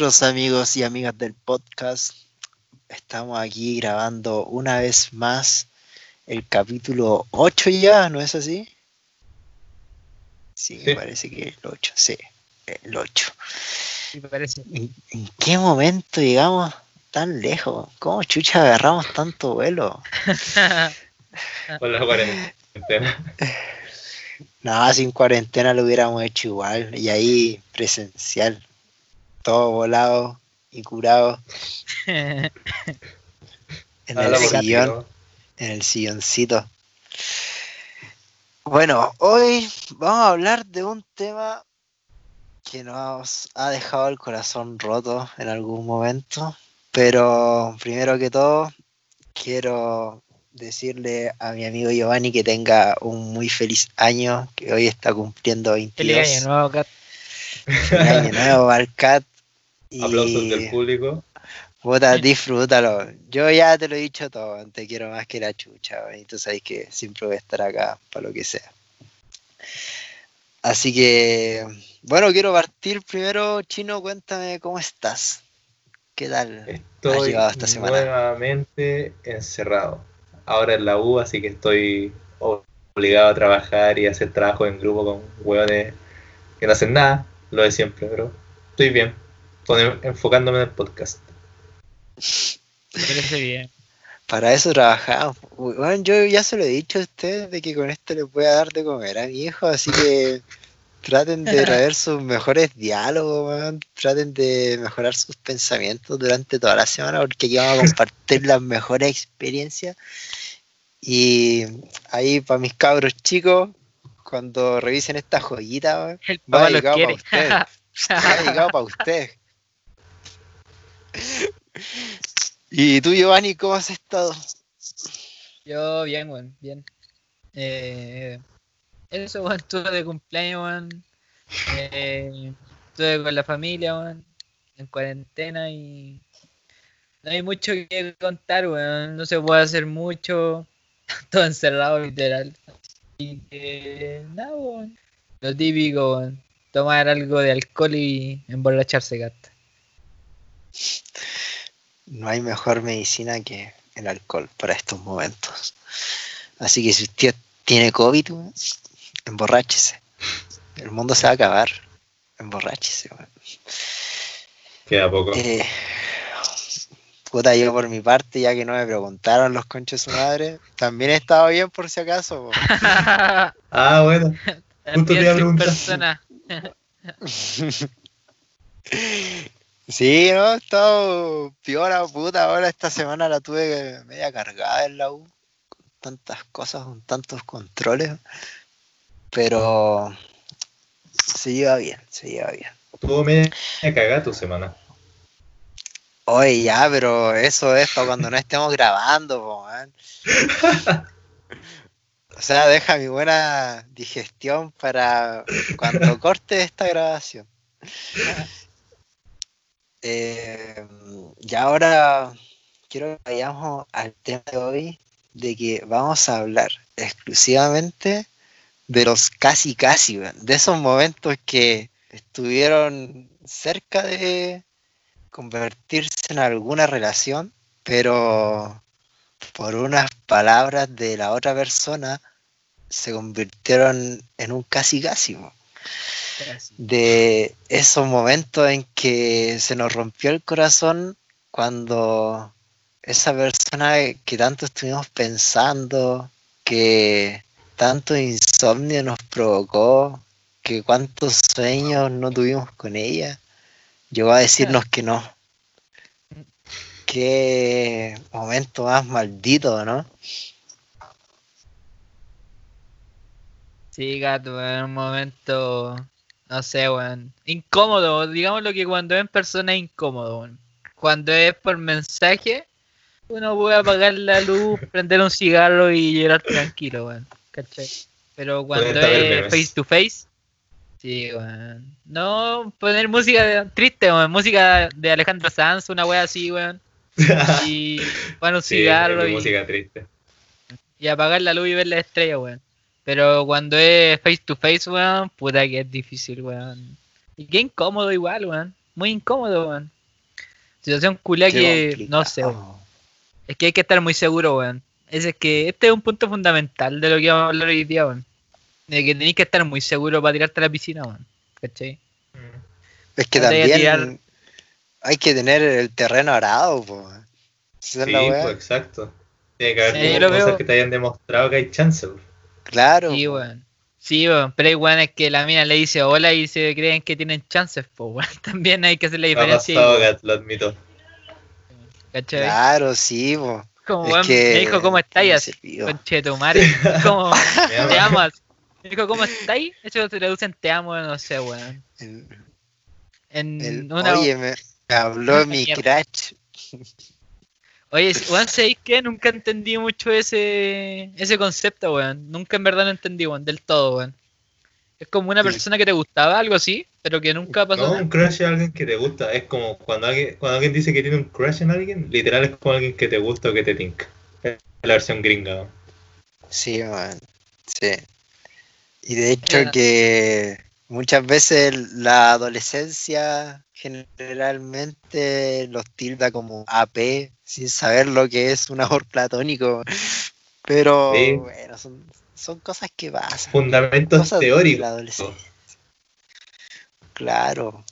nuestros amigos y amigas del podcast. Estamos aquí grabando una vez más el capítulo 8 ya, ¿no es así? Sí, me parece que el 8, sí, el 8. Sí, me parece. ¿En, en qué momento llegamos tan lejos? ¿Cómo chucha agarramos tanto vuelo? Con la cuarentena. No, sin cuarentena lo hubiéramos hecho igual. Y ahí presencial. Todo volado y curado. En el sillón. En el silloncito. Bueno, hoy vamos a hablar de un tema que nos ha dejado el corazón roto en algún momento. Pero primero que todo, quiero decirle a mi amigo Giovanni que tenga un muy feliz año, que hoy está cumpliendo 22. Feliz año nuevo, Cat. Feliz año nuevo, Barcat. Y Aplausos del público. puta, disfrútalo. Yo ya te lo he dicho todo, te quiero más que la chucha, y tú sabes que siempre voy a estar acá para lo que sea. Así que, bueno, quiero partir primero, Chino, cuéntame cómo estás. ¿Qué tal? has Estoy llegado esta semana? nuevamente encerrado. Ahora en la U, así que estoy obligado a trabajar y hacer trabajo en grupo con hueones que no hacen nada, lo de siempre, pero estoy bien. Enfocándome en el podcast. Me parece bien. Para eso trabajamos. Bueno, yo ya se lo he dicho a ustedes de que con esto les voy a dar de comer a mi hijo, así que traten de traer sus mejores diálogos, traten de mejorar sus pensamientos durante toda la semana, porque aquí vamos a compartir las mejores experiencias. Y ahí para mis cabros chicos, cuando revisen esta joyita, va dedicado ustedes. Va dedicado para ustedes. ¿Y tú, Giovanni, cómo has estado? Yo, bien, weón, bien. Eh, eso, weón, estuve de cumpleaños, weón. Eh, estuve con la familia, weón, en cuarentena y no hay mucho que contar, weón. No se puede hacer mucho. Todo encerrado, literal. Así que, nada, weón. Lo típico, weón. Tomar algo de alcohol y emborracharse, gata. No hay mejor medicina que el alcohol para estos momentos. Así que si usted tiene COVID, weón, emborráchese. El mundo se va a acabar. Emborráchese, weón. Queda poco. Eh, puta, yo por mi parte, ya que no me preguntaron los conchos de su madre, también he estado bien por si acaso. Ah, bueno. Justo te iba a preguntar. Sí, no, he estado piola, puta. Ahora esta semana la tuve media cargada en la U, con tantas cosas, con tantos controles. Pero se lleva bien, se lleva bien. Tuvo media cagada tu semana. Oye, ya, pero eso es para cuando no estemos grabando, po, man. O sea, deja mi buena digestión para cuando corte esta grabación. Eh, y ahora quiero que vayamos al tema de hoy, de que vamos a hablar exclusivamente de los casi casi, de esos momentos que estuvieron cerca de convertirse en alguna relación, pero por unas palabras de la otra persona se convirtieron en un casi casi. De esos momentos en que se nos rompió el corazón cuando esa persona que tanto estuvimos pensando, que tanto insomnio nos provocó, que cuántos sueños no tuvimos con ella, llegó a decirnos que no. Qué momento más maldito, ¿no? Sí, gato, en un momento, no sé, weón, incómodo, digamos lo que cuando es en persona es incómodo, weón. Cuando es por mensaje, uno puede apagar la luz, prender un cigarro y llorar tranquilo, weón, ¿cachai? Pero cuando es face to face, sí, weón. No poner música de- triste, weón, música de Alejandro Sanz, una wea así, weón. Y poner un Sí, cigarro y, música triste. y apagar la luz y ver la estrella, weón. Pero cuando es face to face, weón, puta que es difícil, weón. Y qué incómodo igual, weón. Muy incómodo, weón. Situación culia que, no sé, weón. Es que hay que estar muy seguro, weón. Es, es que este es un punto fundamental de lo que vamos a hablar hoy día, weón. De que tenéis que estar muy seguro para tirarte a la piscina, weón. ¿Cachai? Es que No también hay que tener el terreno arado, es Sí, la pues exacto. Tiene que haber Sí, cosas veo. que te hayan demostrado que hay chance. pues. Claro. Sí, weón. Sí, weón. Pero hay weones que la mina le dice hola y se creen que tienen chances, pues, weón. También hay que hacer la diferencia. ahí, pasado, weón. Gat, lo admito. ¿Cachai? Claro, sí, po. Como, Es weón, que me dijo, ¿cómo estáis? Como, Me ama. te amo. así. Me dijo, ¿cómo estáis? Eso se traduce en te amo, no sé, weón. En el- una... Oye, me, habló mi crash. Oye, weón, ¿sabéis qué? Nunca entendí mucho ese, ese concepto, weón. Nunca en verdad lo entendí, weón, del todo, weón. Es como una Sí. persona que te gustaba, algo así, pero que nunca pasó No, nada. un crush es alguien que te gusta. Es como cuando alguien, cuando alguien dice que tiene un crush en alguien, literal es como alguien que te gusta o que te tinca. Es la versión gringa. ¿no? Sí, man. Sí. Y de hecho que muchas veces la adolescencia generalmente los tilda como AP sin saber lo que es un amor platónico. Pero Sí. bueno, son, son cosas que pasan. Fundamentos Cosas de la teóricos. adolescencia. Claro.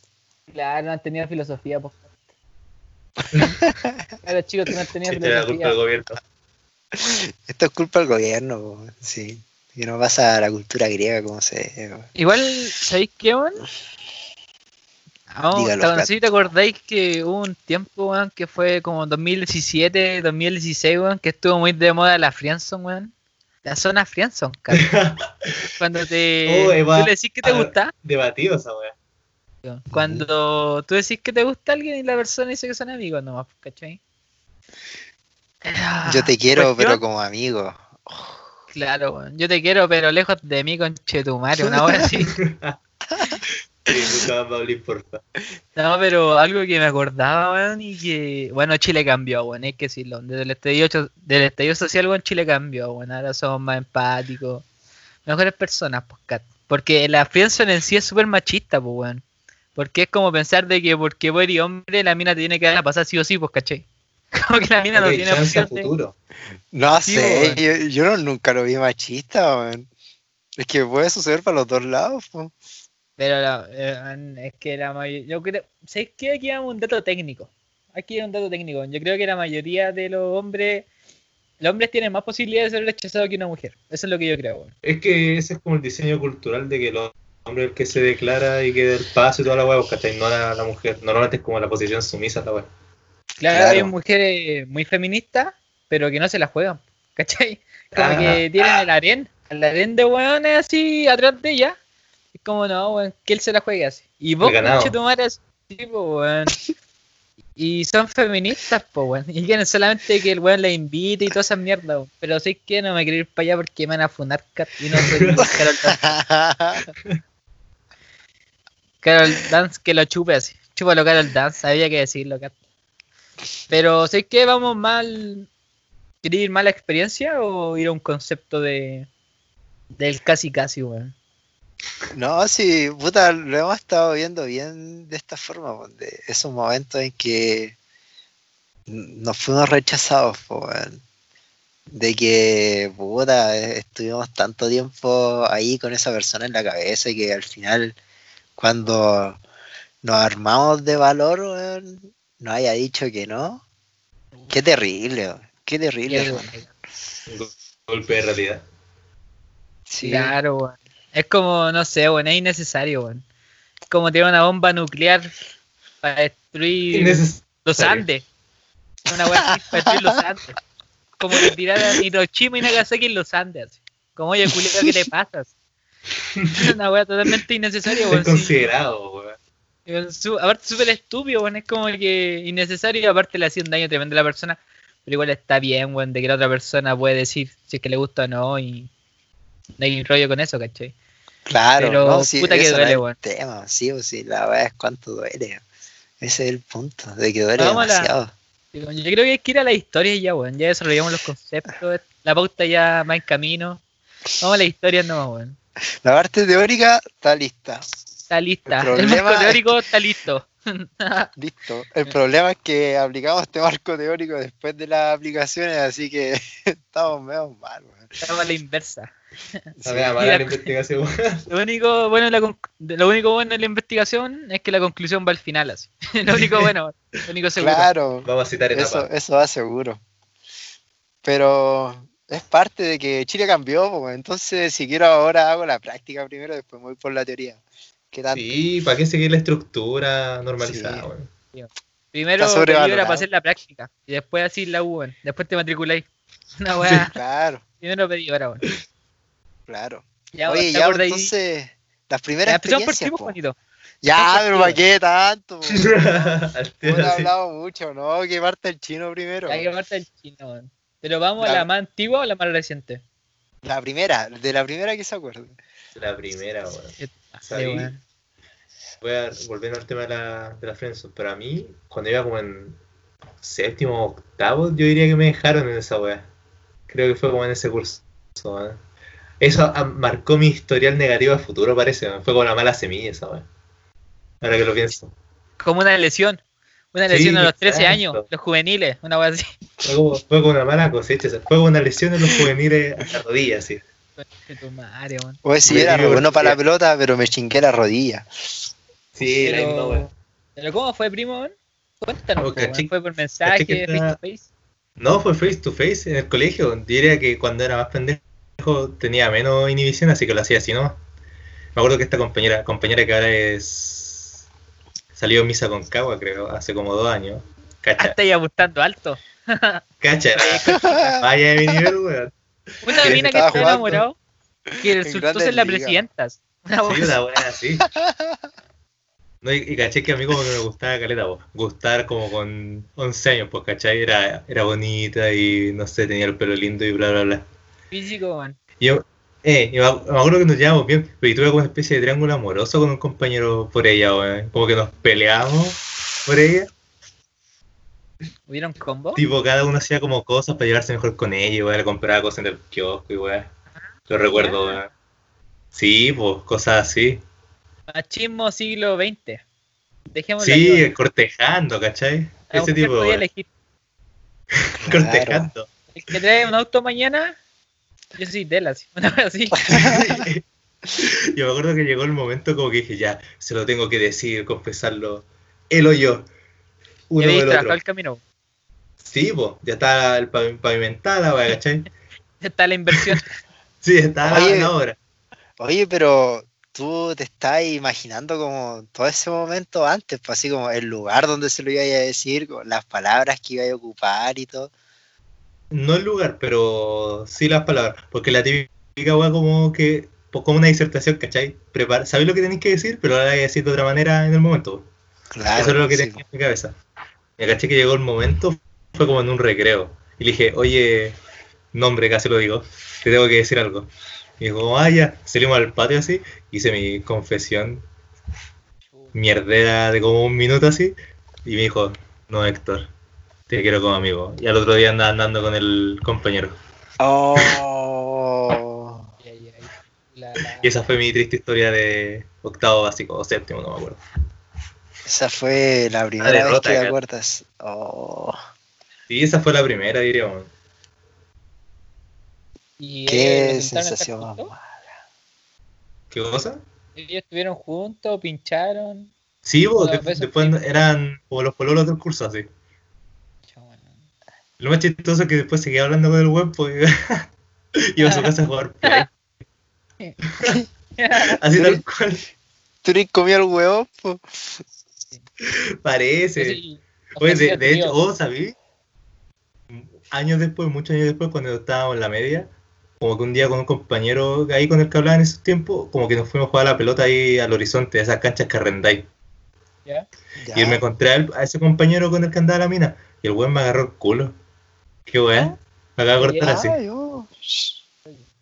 Claro, no han tenido filosofía, pues. Claro, chicos, que no han tenido Chiste de la culpa filosofía. del gobierno. Esto es culpa del gobierno, po, sí. Que no pasa a la cultura griega como se po. Igual, ¿sabéis qué, weón? ¿Te- Fran. ¿sí te acordáis que hubo un tiempo, weón, que fue como 2017, 2016, weón, que estuvo muy de moda la Friendzone, weón? La zona Friendzone, cabrón. Cuando te... Oh, Eva. tú le decís que te gusta, Debatido esa weá. cuando tú decís que te gusta alguien y la persona dice que son amigos nomás, ¿cachai? Ah, Yo te quiero, cuestión- pero como amigo. Claro, weón. Yo te quiero, pero lejos de mí, con Chetumare, una hora así. No, pero algo que me acordaba, weón, y que, bueno, Chile cambió, weón, hay que decirlo. Desde el estallido, del estallido social, weón, Chile cambió, weón. Ahora somos más empáticos, mejores personas, pues, cat. Porque la friendzone en sí es súper machista, pues, weón. Porque es como pensar de que porque vos eres hombre, la mina te tiene que dar a pasar sí o sí, pues, ¿cachai? Como que la mina no tiene opción de... futuro. No Sí, sé, weón. yo, yo nunca lo vi machista, weón. Es que puede suceder para los dos lados, po. Pero la- eh, es que la mayoría. Yo creo. ¿Sabes qué? Aquí hay un dato técnico. Aquí hay un dato técnico. Yo creo que la mayoría de los hombres. Los hombres tienen más posibilidades de ser rechazados que una mujer. Eso es lo que yo creo. Es que ese es como el diseño cultural de que los hombres el que se declara y que del paso y toda la pues, ¿cachai? No la, la mujer. Normalmente es como la posición sumisa la weá. Claro, Claro. hay mujeres muy feministas, pero que no se la juegan. ¿Cachai? Como Ah. que tienen el harén. El harén de weones así atrás de ella. Es como, no, weón, que él se la juegue así. Y vos, conche tu madre, así, po, weón. Y son feministas, po, weón. Y quieren solamente que el weón la invite y todas esas mierdas, weón. Pero sé que no me quiero ir para allá porque me van a funar, cat, y no soy Carol Dance. Carol Dance que lo chupe así. Chúpalo Carol Dance, había que decirlo, cat. Pero sé que vamos mal. ¿Queréis ir mala experiencia o ir a un concepto de. del casi casi, weón? No, sí, puta, lo hemos estado viendo bien de esta forma, po, de esos momentos en que nos fuimos rechazados, po, weón. de que, puta, eh, estuvimos tanto tiempo ahí con esa persona en la cabeza y que al final, cuando nos armamos de valor, weón, nos haya dicho que no. Qué terrible, weón, qué terrible. Qué weón. golpe de realidad. Sí, Claro, weón. Es como, no sé, weón, es innecesario, weón. Es como tirar una bomba nuclear para destruir los Andes. Una weá para destruir los Andes. Como que tirar a Hiroshima y Nagasaki en los Andes. Como, oye, culiao, ¿qué te pasas? Es una weá totalmente innecesaria, weón. Considerado, weón. Aparte, súper estúpido, weón. Es como que innecesario y aparte le hacía un daño tremendo a la persona. Pero igual está bien, weón, de que la otra persona puede decir si es que le gusta o no y no hay rollo con eso, ¿cachai? Claro, Pero, no, sí, puta que duele, weón. tema, sí o sí, la verdad es cuánto duele. Ese es el punto, de que duele Vamos la- demasiado. Digo, Yo creo que hay que ir a la historia ya, weón. Ya desarrollamos los conceptos, la pauta ya va en camino. Vamos a la historia no, weón. La parte teórica está lista. Está lista. El El, marco es teórico está listo. Listo. El problema es que aplicamos este marco teórico después de las aplicaciones, así que estamos medio mal, weón. Estamos a la inversa. La investigación. Lo único bueno, de la de- lo único bueno en la investigación es que la conclusión va al final así. lo único bueno, lo único seguro. Claro, Vamos a citar eso, eso va seguro. Pero es parte de que Chile cambió, entonces si quiero ahora hago la práctica primero, después me voy por la teoría. ¿Qué tanto? Sí, ¿para qué seguir la estructura normalizada, Sí. Primero te libra para hacer la práctica y después así la U, después te matriculáis. Una weá. Claro, Primero pedí ahora, weón. Claro. Ya, Oye, ¿te ya, acordáis? entonces, las Ya, primeras empezamos por experiencias, ti, po. Juanito. Ya, pero ¿para qué tanto? Hemos así. hablado mucho, ¿no? Que parte el chino primero. Ya que parte el chino, weón. Pero vamos a La- la más antigua o la más reciente. La primera, de la primera que se acuerde. La primera, weón. Voy a volver al tema de la, de la friendzone, pero a mí, cuando iba como en séptimo o octavo, yo diría que me dejaron en esa weá. Creo que fue como en ese curso. weón. Eso ah, marcó mi historial negativo a futuro, parece. weón. Fue como una mala semilla esa weá. Ahora que lo pienso. Como una lesión. Una Sí, lesión a los 13 exacto. años, los juveniles, una weá así. Fue como, fue como una mala cosecha. Fue como una lesión en los juveniles a la rodilla, tu madre, weón. Oye, sí, Me era bueno para la pelota, pero me chingué la rodilla. Sí, misma Pero, pero ¿cómo fue, primo? weón? Cuéntanos, weón. caché- ¿fue por mensaje, face to face? No, fue face to face en el colegio. Diría que cuando era más pendejo tenía menos inhibición, así que lo hacía así nomás. Me acuerdo que esta compañera, compañera que ahora es. salió en misa con Cagua, creo, hace como dos años. Ah, Cacha, estáis apuntando alto. cacha. Vaya de mi nivel, weón. Una mina que está enamorado que en resultó ser la presidenta. Una Sí, una wea así. No, y, y caché que a mí como que me gustaba caleta, vos. Gustar como con 11 años, pues, ¿cachai? Era, era bonita y no sé, tenía el pelo lindo y bla, bla, bla. Físico. Y yo, eh, me, ac- me acuerdo que nos llevamos bien, pero yo tuve como una especie de triángulo amoroso con un compañero por ella, weón. Como que nos peleamos por ella. ¿Hubieron combo? Tipo, cada uno hacía como cosas para llevarse mejor con ella, weón. Le compraba cosas en el kiosco y weón. Lo recuerdo, weón. Sí, pues, cosas así. Machismo siglo XX. Dejémoslo Sí, ahí, cortejando, ¿cachai? Ese tipo, podía elegir. Cortejando. El que trae un auto mañana, yo soy de las. Una vez así. Yo me acuerdo que llegó el momento como que dije, ya, se lo tengo que decir, confesarlo. Él o yo. Uno trabajado otro. el camino. Sí, pues, ya está el pavi- pavimentado, la weá, ¿cachai? Ya está la inversión. Sí, está Oye. la obra. Oye, pero tú te estás imaginando como todo ese momento antes, pues así como el lugar donde se lo iba a decir, las palabras que iba a ocupar y todo. No el lugar, pero sí las palabras. Porque la típica weá como que, pues, como una disertación, ¿cachai? Prepara, sabéis lo que tenéis que decir, pero lo vais a decir de otra manera en el momento. Claro. Eso es lo que sí, tenía en mi cabeza. Me caché que llegó el momento, fue como en un recreo. Y le dije, oye, nombre, casi lo digo, te tengo que decir algo. Y dijo, ah, ya, salimos al patio así, hice mi confesión mierdera de como un minuto así, y me dijo, no, Héctor, te quiero como amigo. Y al otro día andaba andando con el compañero. Oh. La- la- Y esa fue mi triste historia de octavo básico, o séptimo, no me acuerdo. Esa fue la primera vez derrota, que te acuerdas. Oh. Y esa fue la primera, diríamos. y, eh, Qué ¿lo intentaron estar sensación más mala. ¿Qué cosa? Ellos estuvieron juntos, pincharon. Sí, vos, de- después eran como los pololos del curso, así. Lo más chistoso es que después seguía hablando con el web, pues iba a su casa a jugar Play. Así tal cual, ¿Tú ni comías el huevo? parece. Oye, de, de hecho, oh, ¿sabí? Años después, muchos años después, cuando estábamos en la media, como que un día con un compañero ahí con el que hablaba en esos tiempos, como que nos fuimos a jugar a la pelota ahí al horizonte, a esas canchas que arrendáis. Y me encontré a, él- a ese compañero con el que andaba la mina, y el weón me agarró el culo. Qué weón, me acaba de cortar así.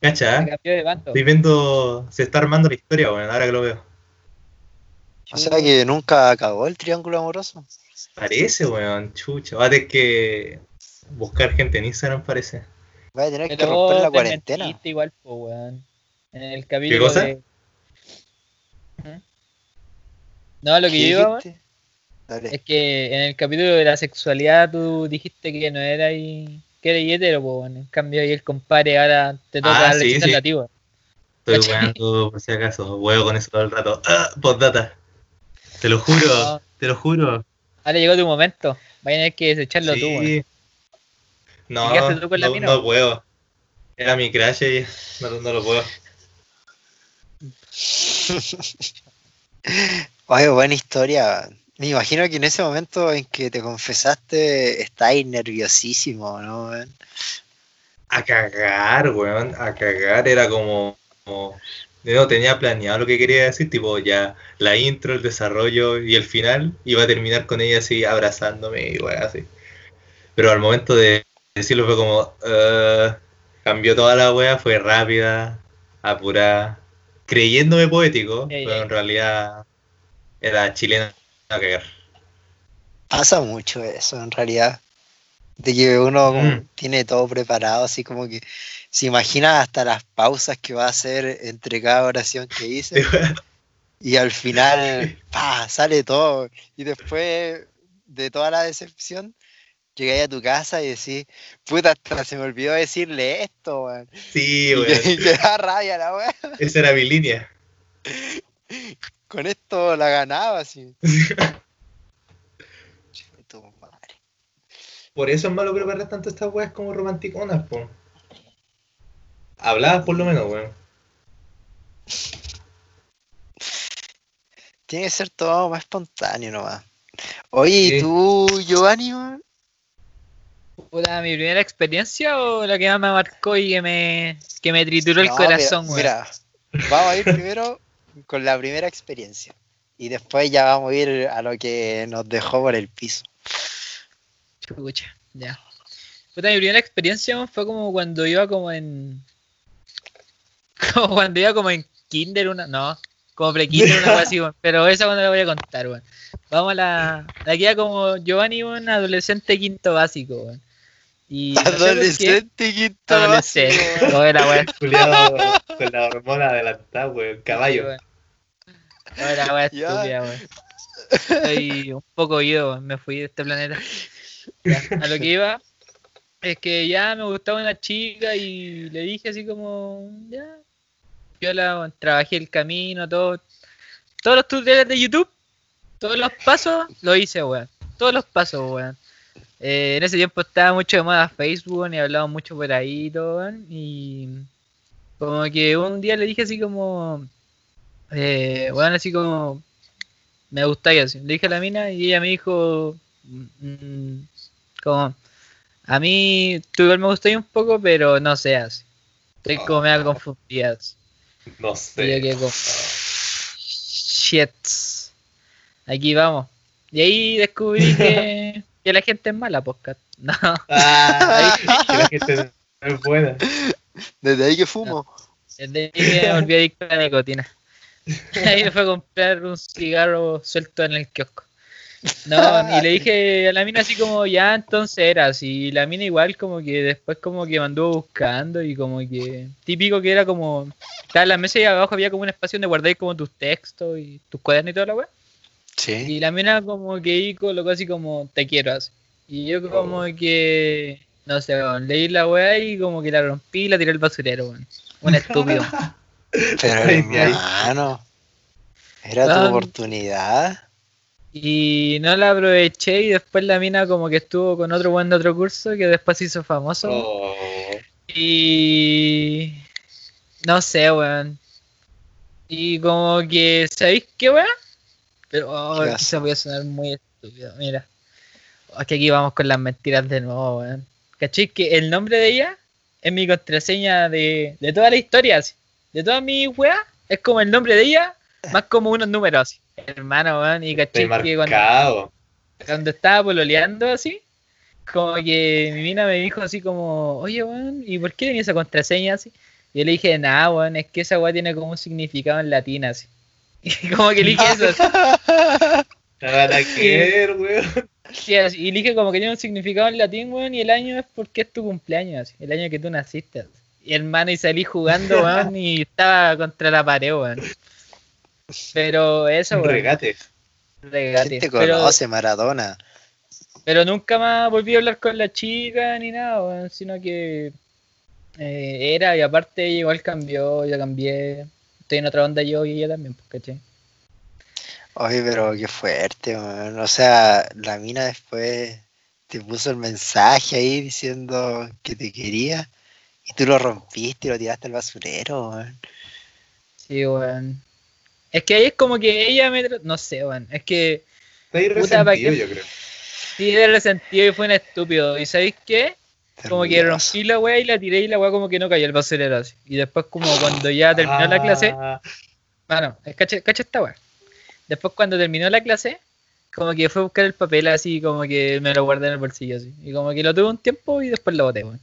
¿Cacha? Bando. Estoy viendo, se está armando la historia, weón, ahora que lo veo. O sea que nunca acabó el triángulo amoroso. Parece, weón, chucha. Va a tener que buscar gente en Instagram, parece. Voy a tener que romper la te cuarentena. igual, po, weón. En el capítulo cosa? de. ¿Mm? No, lo que ¿Qué yo iba, weón? Dale. es que en el capítulo de la sexualidad tú dijiste que no era ahí, que era hetero, pues. En cambio ahí el compadre ahora te toca Ah, darle sí, sí. la. Estoy jugando por si acaso, huevo con eso todo el rato. Ah, postdata. Te lo juro, No. te lo juro. Ahora llegó tu momento. Vayan a tener que desecharlo tú. Sí. No, ¿Y qué haces tú con la no, no puedo. Era mi crash y no, no lo puedo. Oye, buena historia. Me imagino que en ese momento en que te confesaste estáis nerviosísimo, ¿no? A cagar, weón, a cagar. Era como, como- No tenía planeado lo que quería decir, tipo ya la intro, el desarrollo y el final. Iba a terminar con ella así abrazándome y weón, así. Pero al momento de decirlo fue como. eh, cambió toda la wea, fue rápida, apurada, creyéndome poético, pero en realidad era chilena Pasa mucho eso, en realidad. De que uno Mm. tiene todo preparado, así como que se imagina hasta las pausas que va a hacer entre cada oración que dice. Y al final, pa, sale todo. Y después de toda la decepción, llegáis a tu casa y decís, puta, hasta se me olvidó decirle esto, weón. Sí, weón. y te da rabia la weá. Esa era mi línea. Con esto la ganaba, así. Por eso es malo preparar tanto estas weas como romanticonas, po. Habladas por lo menos, weón. Tiene que ser todo más espontáneo nomás. Oye, ¿y Sí. tú, Giovanni? Puta, mi primera experiencia o la que más me marcó y que me, que me trituró el No, corazón, weón. mira, vamos a ir primero con la primera experiencia. Y después ya vamos a ir a lo que nos dejó por el piso. Chucha, ya. Puta, mi primera experiencia fue como cuando iba como en. Como cuando iba como en Kinder, una. No, como pre-Kinder, una cosa así, weón. Pero esa cuando la voy a contar, weón. Vamos a la. Que era como Giovanni, weón, adolescente quinto básico, weón. Y. Adolescente quinto Adolescente. No, era, weón. Con la hormona adelantada, weón. Caballo. No, era weón estúpida, weón. Estoy un poco oído, weón. Me fui de este planeta. Ya, a lo que iba es que ya me gustaba una chica y le dije así como, ya, yo la trabajé el camino, todo, todos los tutoriales de YouTube, todos los pasos lo hice, weón, todos los pasos, weón. Eh, en ese tiempo estaba mucho de moda Facebook y hablaba mucho por ahí y todo, y como que un día le dije así como, eh, weón, así como, me gustáis así. Le dije a la mina y ella me dijo, mm, como, a mí tú igual me gustáis un poco, pero no seas. Estoy como medio confundida. así. No Y yo sé. como, shit. Aquí vamos. Y ahí descubrí que, que la gente es mala, podcast. No, Ah, que la gente es buena. Desde ahí que fumo. desde ahí que me volví adicto a la nicotina. Ahí me fue a comprar un cigarro suelto en el kiosco. No, y le dije a la mina así como, ya entonces era así. Y la mina igual como que después como que me anduvo buscando y como que típico que era como, estaba en la mesa y abajo había como un espacio donde guardáis como tus textos y tus cuadernos y toda la weá. Sí. Y la mina como que ahí colocó así como, te quiero así. Y yo como que, no sé, weón, leí la weá y como que la rompí y la tiré al basurero, weón. Un estúpido. Pero hermano, era tu oportunidad. Y no la aproveché y después la mina como que estuvo con otro buen de otro curso que después se hizo famoso. Oh, Y no sé, weón. Y como que, ¿sabéis qué, weón? Pero oh, ¿Qué quizá voy a sonar muy estúpido. Mira. Oh, es que aquí vamos con las mentiras de nuevo, weón. ¿Cachai? Que el nombre de ella es mi contraseña de, de toda la historia, así. De todas mis weas, es como el nombre de ella, más como unos números así. Hermano, weón. Y estoy cachai que cuando, cuando estaba pololeando así, como que mi mina me dijo así como, oye, weón, ¿y por qué tenía esa contraseña así? Y yo le dije, nada, weón, es que esa weá tiene como un significado en latín así. Y como que le dije eso. ver, weón. Sí, así, y le dije como que tiene un significado en latín, weón, y el año es porque es tu cumpleaños, así, el año que tú naciste. así. Y hermano, y salí jugando, weón, y estaba contra la pared, weón. Pero eso, weón. regate. regate. ¿Quién te Pero, conoce, Maradona? pero nunca más volví a hablar con la chica ni nada, weón, sino que eh, era y aparte ella igual cambió, yo cambié. Estoy en otra onda yo y ella también, pues, ¿cachai? Oye, pero qué fuerte, weón. O sea, la mina después te puso el mensaje ahí diciendo que te quería y tú lo rompiste y lo tiraste al basurero, weón. Sí, weón. Es que ahí es como que ella me... No sé, weón. Es que Está ahí Puta, ¿pa' resentido, qué? yo creo. sí de resentido y fue un estúpido. ¿Y sabéis qué? Como que rompí la weá y la tiré y la weá como que no cayó el basurero así. Y después como cuando ya terminó la clase... Ah, Bueno, cacha, cacha esta weá. Después cuando terminó la clase, como que fue a buscar el papel así, como que me lo guardé en el bolsillo así. Y como que lo tuve un tiempo y después lo boté, weón.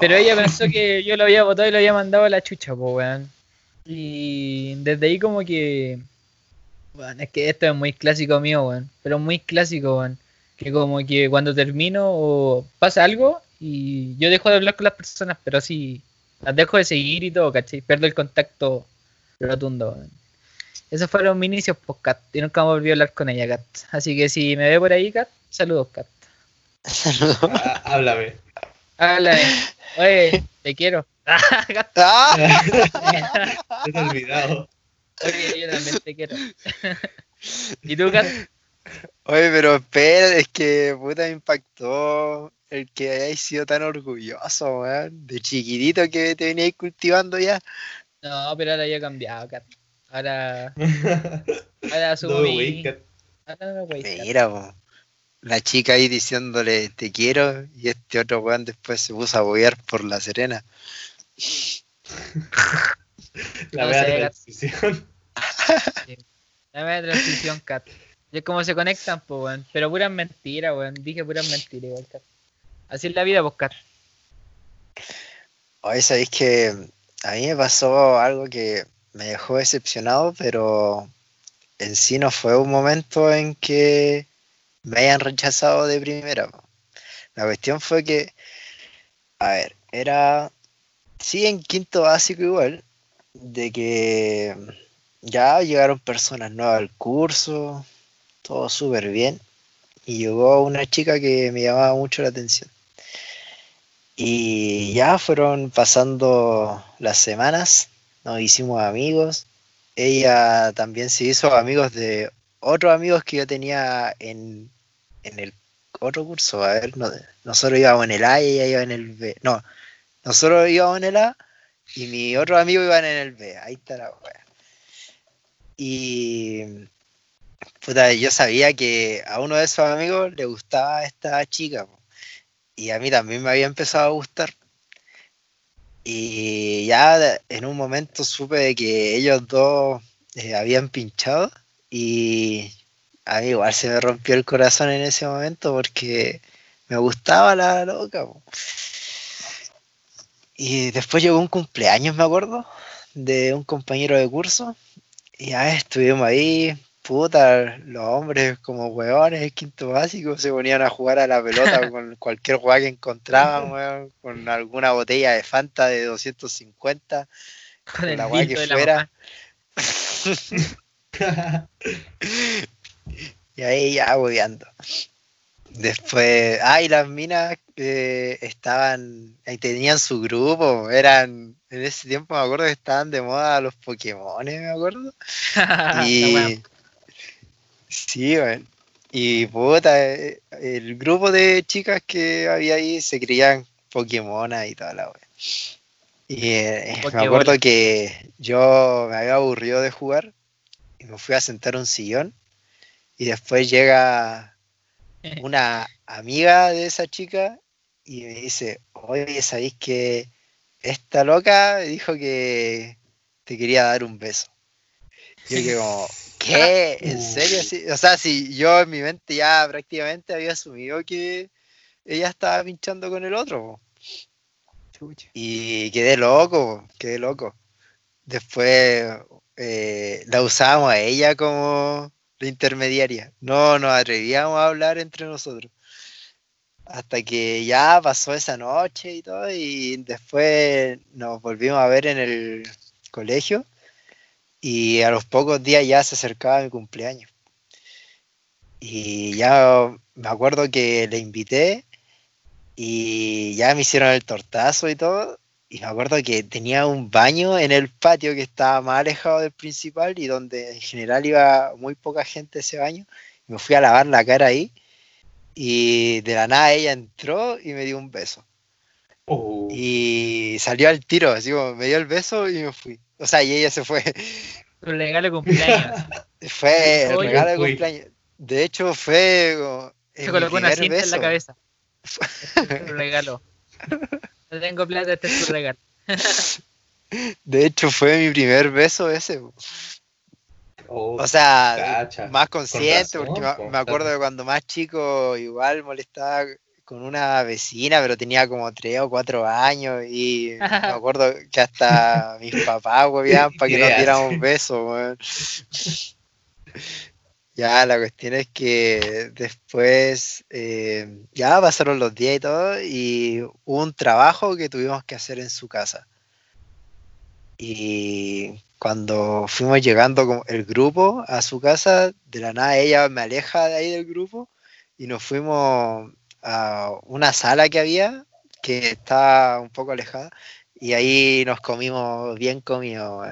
Pero ella pensó que yo lo había botado y lo había mandado a la chucha, po, weón. Y desde ahí como que... Bueno, es que esto es muy clásico mío, weón. Pero muy clásico, weón. Que como que cuando termino o pasa algo y yo dejo de hablar con las personas, pero así las dejo de seguir y todo, ¿cachai? Pierdo el contacto rotundo. Esos fueron mis inicios, pues, Kat. Y nunca volví a hablar con ella, Kat. Así que si me ve por ahí, Kat, saludos, Kat. Saludos. ah, háblame. Háblame. Oye, te quiero. Kat. ¡Ah! Te he olvidado. Oye, yo también te quiero. ¿Y tú, Kat? Oye, pero espera, es que puta me impactó el que hayáis sido tan orgulloso, weón. De chiquitito que te veníais cultivando ya. No, pero ahora ya he cambiado, Kat. Ahora, ahora subo mi... Ahora no. Mira, po. La chica ahí diciéndole te quiero y este otro weón después se puso a bobear por la serena. La No sé, transición. La transición, Kat. Es como se conectan, pues, weón. Pero puras mentiras, weón. Dije puras mentiras, igual. Así es la vida, pues, Kat. Hoy sabéis que a mí me pasó algo que me dejó decepcionado, pero en sí no fue un momento en que me hayan rechazado de primera. La cuestión fue que, a ver, era, sí, en quinto básico igual, de que ya llegaron personas nuevas al curso, todo súper bien, y llegó una chica que me llamaba mucho la atención. Y ya fueron pasando las semanas, nos hicimos amigos. Ella también se hizo amigos de otros amigos que yo tenía en, en el otro curso. A ver, no- nosotros íbamos en el A y ella iba en el B. No, nosotros íbamos en el A y mi otro amigo iban en el B. Ahí está la wea. Y puta, yo sabía que a uno de esos amigos le gustaba esta chica. Y a mí también me había empezado a gustar. Y ya en un momento supe de que ellos dos eh, habían pinchado y a mí igual se me rompió el corazón en ese momento porque me gustaba la loca. Y después llegó un cumpleaños, me acuerdo, de un compañero de curso y ya estuvimos ahí, puta, los hombres como hueones, el quinto básico, se ponían a jugar a la pelota con cualquier hueá que encontraban, weón, con alguna botella de Fanta de 250, Con con el la hueá que de fuera. Y ahí ya hueveando. Después, ay, las minas eh, estaban, ahí tenían su grupo, eran, en ese tiempo me acuerdo que estaban de moda los Pokémon, me acuerdo. Y. sí, weón. Y puta, eh, el grupo de chicas que había ahí se creían Pokémon y toda la wea. Y eh, me Pokébola. acuerdo que yo me había aburrido de jugar y me fui a sentar a un sillón y después llega una amiga de esa chica y me dice, oye, ¿sabéis que esta loca dijo que te quería dar un beso? Y yo que como, ¿qué? ¿En serio? Sí, O sea, si yo en mi mente ya prácticamente había asumido que ella estaba pinchando con el otro. Y quedé loco, quedé loco. Después eh, la usábamos a ella como la intermediaria. No nos atrevíamos a hablar entre nosotros. Hasta que ya pasó esa noche y todo, y después nos volvimos a ver en el colegio. Y a los pocos días ya se acercaba mi cumpleaños. Y ya me acuerdo que le invité y ya me hicieron el tortazo y todo. Y me acuerdo que tenía un baño en el patio que estaba más alejado del principal y donde en general iba muy poca gente a ese baño. Y me fui a lavar la cara ahí y de la nada ella entró y me dio un beso. Uh, Y salió al tiro, así como me dio el beso y me fui. O sea, y ella se fue. Tu regalo de cumpleaños. Fue el Oye, regalo de fui. cumpleaños. De hecho, fue en Se mi colocó una primer cinta en la beso. cabeza. Este es tu regalo. No tengo plata, este es tu regalo. De hecho, fue mi primer beso ese. oh, O sea, cacha. más consciente, razón, porque me- po, me acuerdo de cuando más chico igual molestaba con una vecina, pero tenía como tres o cuatro años y me acuerdo que hasta mis papás huevían para que nos Ideas. dieran un beso, weón. Ya, la cuestión es que después eh, ya pasaron los días y todo y hubo un trabajo que tuvimos que hacer en su casa. Y cuando fuimos llegando con el grupo a su casa, de la nada ella me aleja de ahí del grupo y nos fuimos a una sala que había que estaba un poco alejada y ahí nos comimos bien comido.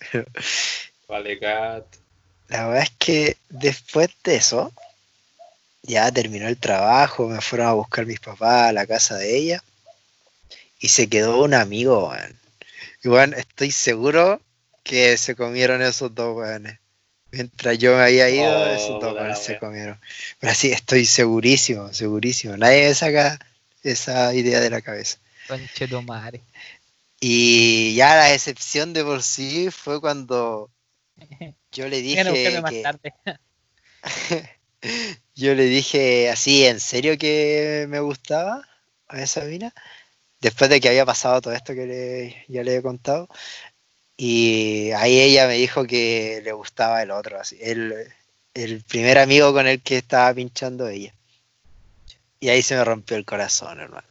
Vale, cat. La verdad es que después de eso, ya terminó el trabajo, me fueron a buscar mis papás a la casa de ella y se quedó un amigo, weón. Y bueno, estoy seguro que se comieron esos dos weones. Mientras yo me había ido, Oh, esos dos puta la weones se comieron. Pero sí, estoy segurísimo, segurísimo. Nadie me saca esa idea de la cabeza. Conche tu madre. Y ya la excepción de por sí fue cuando yo le dije más que, tarde. Yo le dije así, en serio que me gustaba a esa mina, después de que había pasado todo esto que le- ya le he contado. Y ahí ella me dijo que le gustaba el otro, así, el, el primer amigo con el que estaba pinchando ella. Y ahí se me rompió el corazón, hermano.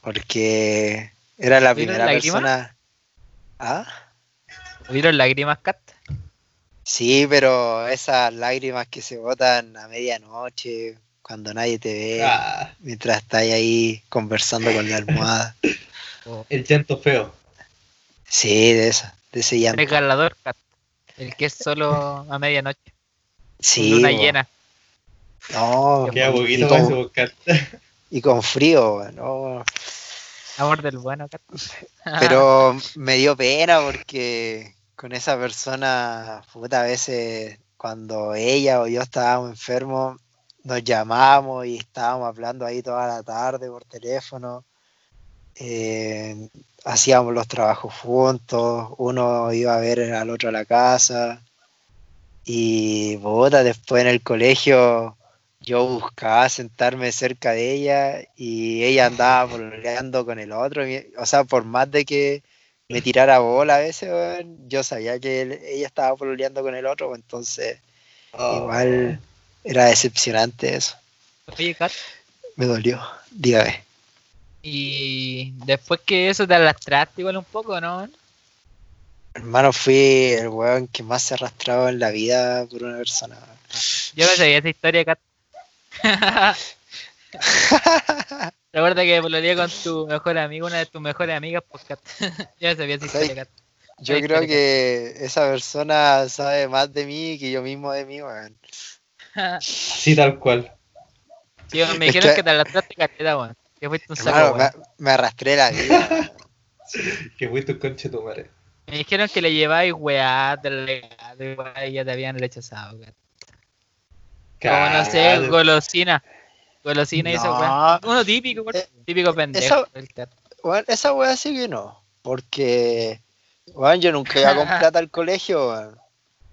Porque era la ¿Vieron primera persona. ¿Ah? ¿Vieron lágrimas, Cat? Sí, pero esas lágrimas que se botan a medianoche, cuando nadie te ve, Ah, mientras estás ahí conversando con la almohada. el llanto feo. Sí, de eso, de ese llanto. Regalador, Cat. El que es solo a medianoche. con Sí, luna bo. llena. No, poquito para con, ese cat. y con frío, no. Amor del bueno, Cat. Pero me dio pena porque con esa persona, puta, a veces cuando ella o yo estábamos enfermos, nos llamábamos y estábamos hablando ahí toda la tarde por teléfono. Eh, hacíamos los trabajos juntos, uno iba a ver al otro a la casa. Y puta, después en el colegio yo buscaba sentarme cerca de ella y ella andaba pololeando con el otro. O sea, por más de que me tirara bola a veces, yo sabía que él- ella estaba pololeando con el otro, pues, entonces Oh. igual era decepcionante eso. Oye, Cat. Me dolió, dígame. Y después que eso te arrastraste igual un poco, ¿no? Hermano, fui el weón que más se arrastraba en la vida por una persona. Yo me sabía esa historia, Cat. Recuerda que pololeé con tu mejor amigo, una de tus mejores amigas, pues, Cat. Yo me sabía esa historia, Cat. Yo creo que esa persona sabe más de mí que yo mismo de mí, weón. Así tal cual. Sí, me Es dijeron que- que te arrastraste caleta, weón. Que fuiste un saco, Hermano, me, me arrastré la vida. Que fuiste un conche tu madre. Me dijeron que le lleváis weá, regalo, y weá, y ya te habían rechazado. Como no sé, golosina. Golosina y eso, weón. Uno típico, weón. Eh, Típico pendejo. eso- el Cat. Weón, esa weá sí que no. Porque, weón, yo nunca iba con plata al colegio, weón.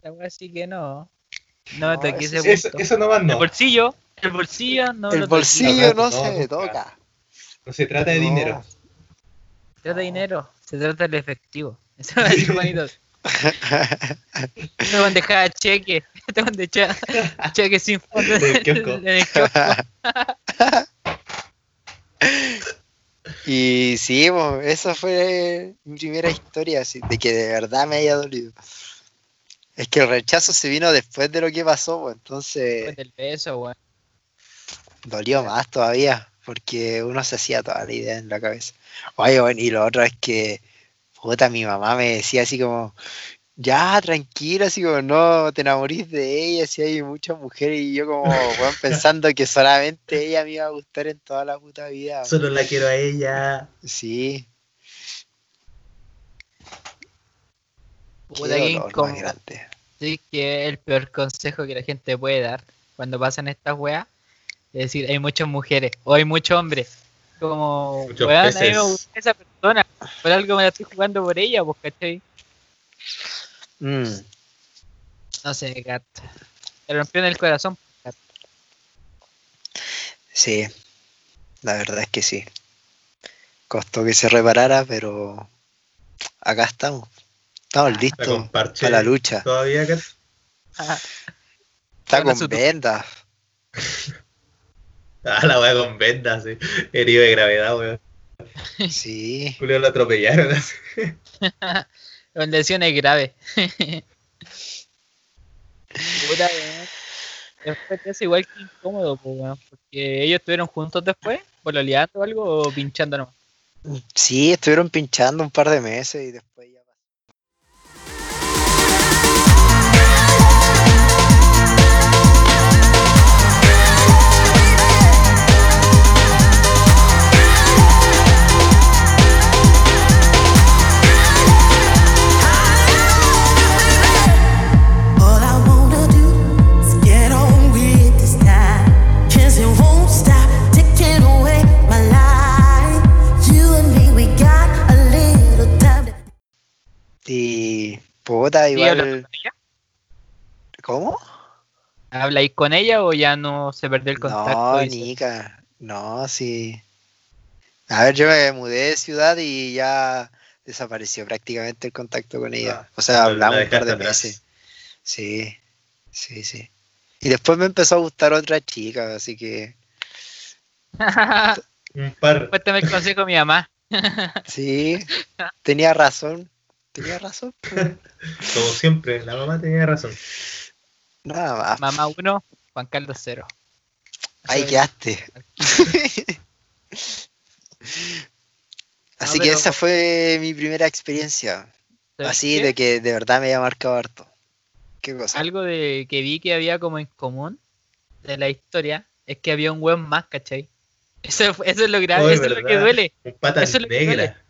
La weá sí que no. No No, te quise eso- Eso, eso nomás El no. bolsillo, el bolsillo no El lo bolsillo no, No, se toca. No se trata de No. dinero. Se trata de dinero, se trata del efectivo. Eso va a decir bonito. Te van a dejar cheque, te van a echar cheque sin fondo Del kiosco. en el kiosco. Y sí, po, esa fue mi primera historia, así, de que de verdad me haya dolido. Es que el rechazo se vino después de lo que pasó, entonces Después del beso, weón. dolió más todavía, porque uno se hacía toda la idea en la cabeza. Oye, bueno, y lo otro es que, puta, mi mamá me decía así como, ya, tranquila, así como, no te enamorís de ella, si hay muchas mujeres, y yo como, weón, pensando que solamente ella me iba a gustar en toda la puta vida. Solo la quiero a ella. Sí. Puta, qué dolor más grande. Sí, que es el peor consejo que la gente puede dar cuando pasan estas weas. Es decir, hay muchas mujeres o hay muchos hombres. Como, Muchos weón, a mí me gusta esa persona. Por algo me la estoy jugando por ella, pues, ¿cachai? Mm, No sé, gat. Me rompió en el corazón. gat. sí, la verdad es que sí. Costó que se reparara, pero acá estamos. Estamos Está listos con para la lucha. todavía, Kat. Está con vendas. Ah, la wea con vendas, sí. Herido de gravedad, weón. Sí. Julio lo atropellaron. así. Con lesiones graves. Puta. Después de eso igual que incómodo, pues, weón, porque ellos estuvieron juntos después, pololeando o algo, o pinchando nomás. Sí, estuvieron pinchando un par de meses y después puta, ¿Sigue hablando igual. con ella? ¿Cómo? ¿Habláis con ella o ya no se perdió el contacto? No, se- Nica. No, sí. A ver, yo me mudé de ciudad y ya desapareció prácticamente el contacto con ella. Ah, o sea, la hablamos un par de atrás. meses. Sí, sí, sí. Y después me empezó a gustar otra chica, así que Un par. Cuéntame el consejo de mi mamá. sí, tenía razón. Tenía razón. pues. Como siempre, la mamá tenía razón. Nada más. Mamá 1, Juan Carlos 0. Ahí quedaste. Así que pero- esa fue mi primera experiencia. Así ¿Qué? de que de verdad me había marcado harto. ¿Qué cosa? Algo de que vi que había como en común de la historia es que había un weón más, ¿cachai? Eso, fue- eso es lo grave, es eso es lo que duele. Un pata Eso es lo que duele. negra.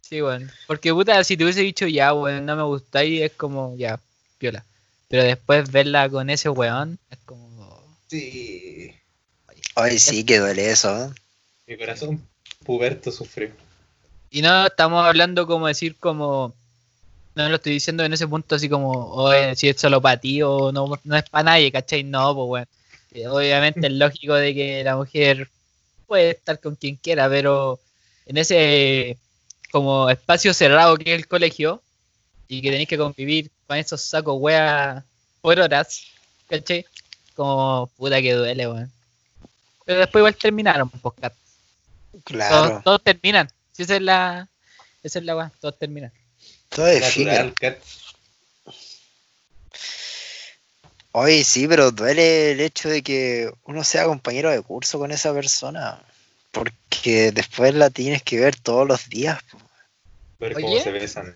Sí, weón. Porque puta, si te hubiese dicho ya, weón, no me gustáis, es como ya, piola. Pero después verla con ese weón, es como. Sí. Ay, sí, que duele eso. ¿eh? Mi corazón puberto sufrió. Y no estamos hablando como decir como. No lo estoy diciendo en ese punto así como, oye, si es solo para ti o no, no es para nadie, ¿cachai? No, pues weón. Eh, Obviamente es lógico de que la mujer puede estar con quien quiera, pero en ese como espacio cerrado que es el colegio y que tenéis que convivir con esos sacos weas por horas, ¿cachai? Como puta que duele, weón. Pero después igual terminaron, pues, cat. Todos, Claro. todos terminan. Si esa es la. Esa es la weá, todos terminan. Todo es. Oye, sí, pero duele el hecho de que uno sea compañero de curso con esa persona. Porque después la tienes que ver todos los días. po. Ver Oye. cómo se besan.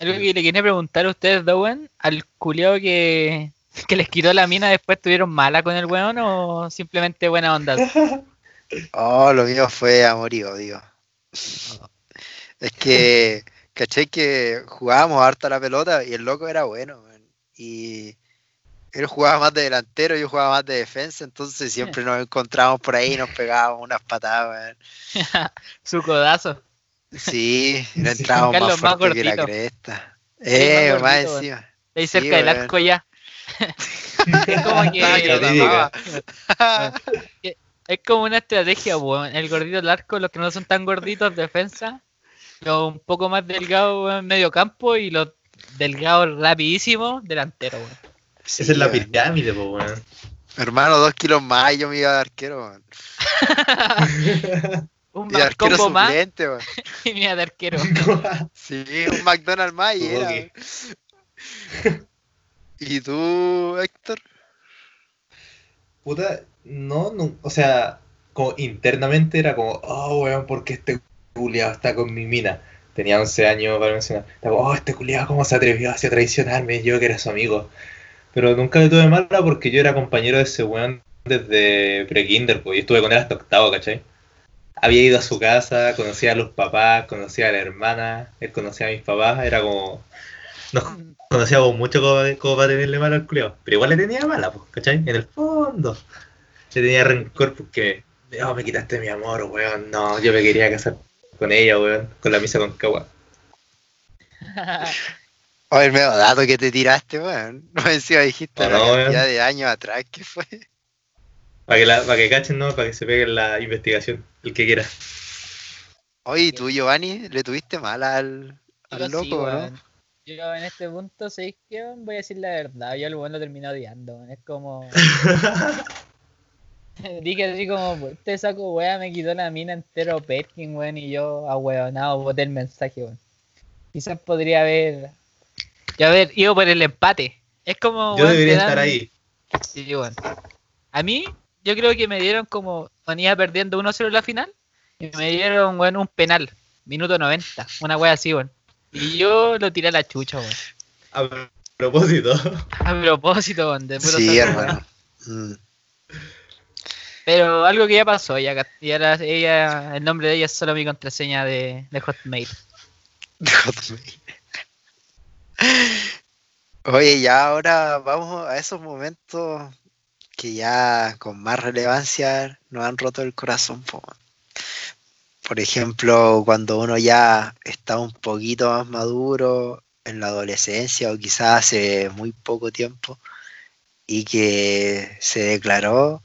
Algo que le quería preguntar a ustedes, Dowen, al culiao que, que les quitó la mina, después tuvieron mala con el weón o simplemente buena onda. Oh, lo mío fue amor y odio. Es que, caché que jugábamos harta la pelota y el loco era bueno, man. Y él jugaba más de delantero, yo jugaba más de defensa, entonces siempre nos encontrábamos por ahí y nos pegábamos unas patadas. Su codazo. Sí, le entrábamos más Carlos, más fuerte que la cresta. Sí, Eh, más más gordito, weón. encima. Ahí Sí, cerca del arco ya. es como que. Ah. Es como una estrategia, weón. El gordito del arco, los que no son tan gorditos, defensa. Los un poco más delgados, weón, medio campo. Y los delgados rapidísimos, delantero, weón. Sí, Esa es la pirámide, po, weón. Hermano, dos kilos más y yo me iba de arquero, man. Un Y de arquero suplente, man. y mira de arquero. Sí, un McDonald's más y era. ¿Y tú, Héctor? Puta, no, no, o sea, como internamente era como, oh, weón, ¿por qué este culiado está con mi mina? Tenía 11 años para mencionar. Estaba, oh, este culiado, ¿cómo se atrevió a traicionarme? Yo que era su amigo. Pero nunca le tuve mala porque yo era compañero de ese weón desde pre-kinder, pues, y estuve con él hasta octavo, ¿cachai? Había ido a su casa, conocía a los papás, conocía a la hermana, él conocía a mis papás, era como... Nos conocíamos mucho como, como para tenerle mala al culiado, pero igual le tenía mala, pues, ¿cachai? En el fondo. Le tenía rencor porque, oh, me quitaste mi amor, weón, no, yo me quería casar con ella, weón, con la misa con cagua. Oye, el medio dato que te tiraste, weón. No encima dijiste No, la cantidad de años atrás que fue. Para que, la, para que cachen, ¿no? Para que se peguen la investigación, el que quiera. Oye, ¿y tú, Giovanni, le tuviste mal al, al loco, sí, ¿no? weón. Yo en este punto, ¿sabéis qué? weón? Voy a decir la verdad. Yo al weón lo terminé odiando. weón. Es como. Dije así como, "Pues, este saco weá me quitó la mina entero Perkin, weón, y yo a weonado boté el mensaje, weón. Quizás podría haber. Ya haber ido por el empate. Es como. Yo debería estar ahí. Sí, weón. A mí, yo creo que me dieron como. Venía perdiendo 1-0 en la final. Y me dieron, weón, un penal. Minuto 90. Una wea así, weón. Y yo lo tiré a la chucha, weón. A propósito. A propósito, weón, de puro Sí, hermano. Mm. Pero algo que ya pasó, ya, y ahora ella, el nombre de ella es solo mi contraseña de, de Hotmail. Hotmail. Oye, ya ahora vamos a esos momentos que ya con más relevancia nos han roto el corazón. Por ejemplo, cuando uno ya está un poquito más maduro en la adolescencia o quizás hace muy poco tiempo y que se declaró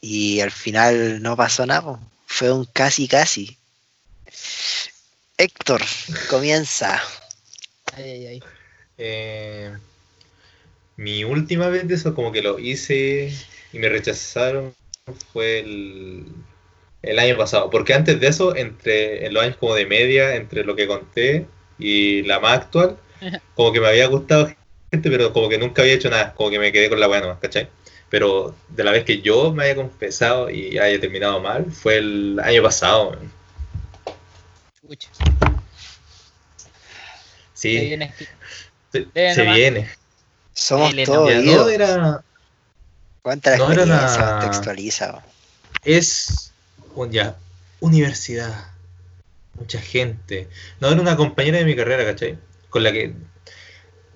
y al final no pasó nada. Fue un casi casi. Héctor, comienza. Ay, ay, ay. Eh, mi última vez de eso, como que lo hice y me rechazaron, fue el, el año pasado. Porque antes de eso, entre en los años como de media, entre lo que conté y la más actual, como que me había gustado gente, pero como que nunca había hecho nada, como que me quedé con la buena nomás, ¿cachai? Pero de la vez que yo me haya confesado y haya terminado mal, fue el año pasado. man. Sí, se, Dele se nomás. viene. Somos todos no, era, Cuenta la no era la- es un- ya universidad, mucha gente. No era una compañera de mi carrera, ¿cachai? Con la que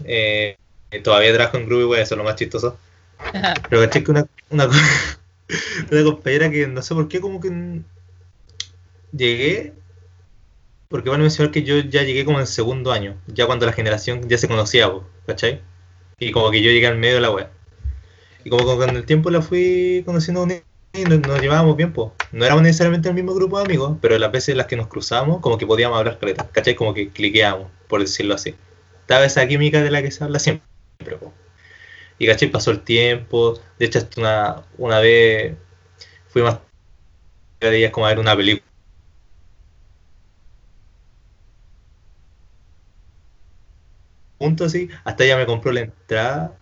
eh, todavía trabajo en grupo y wey, eso es lo más chistoso. Pero ¿cachai? Que una, una, una compañera que no sé por qué como que llegué, porque van a mencionar que yo ya llegué como en segundo año, ya cuando la generación ya se conocía, po, ¿cachai? Y como que yo llegué al medio de la web. Y como con el tiempo la fui conociendo y nos, llevábamos bien, pues. No éramos necesariamente el mismo grupo de amigos, pero las veces en las que nos cruzamos, como que podíamos hablar caleta, ¿cachai? Como que cliqueamos, por decirlo así. Estaba esa química de la que se habla siempre, po. Y ¿cachai? Pasó el tiempo, de hecho hasta una, una vez fuimos de ellas como a ver una película. Juntos así, hasta ella me compró la entrada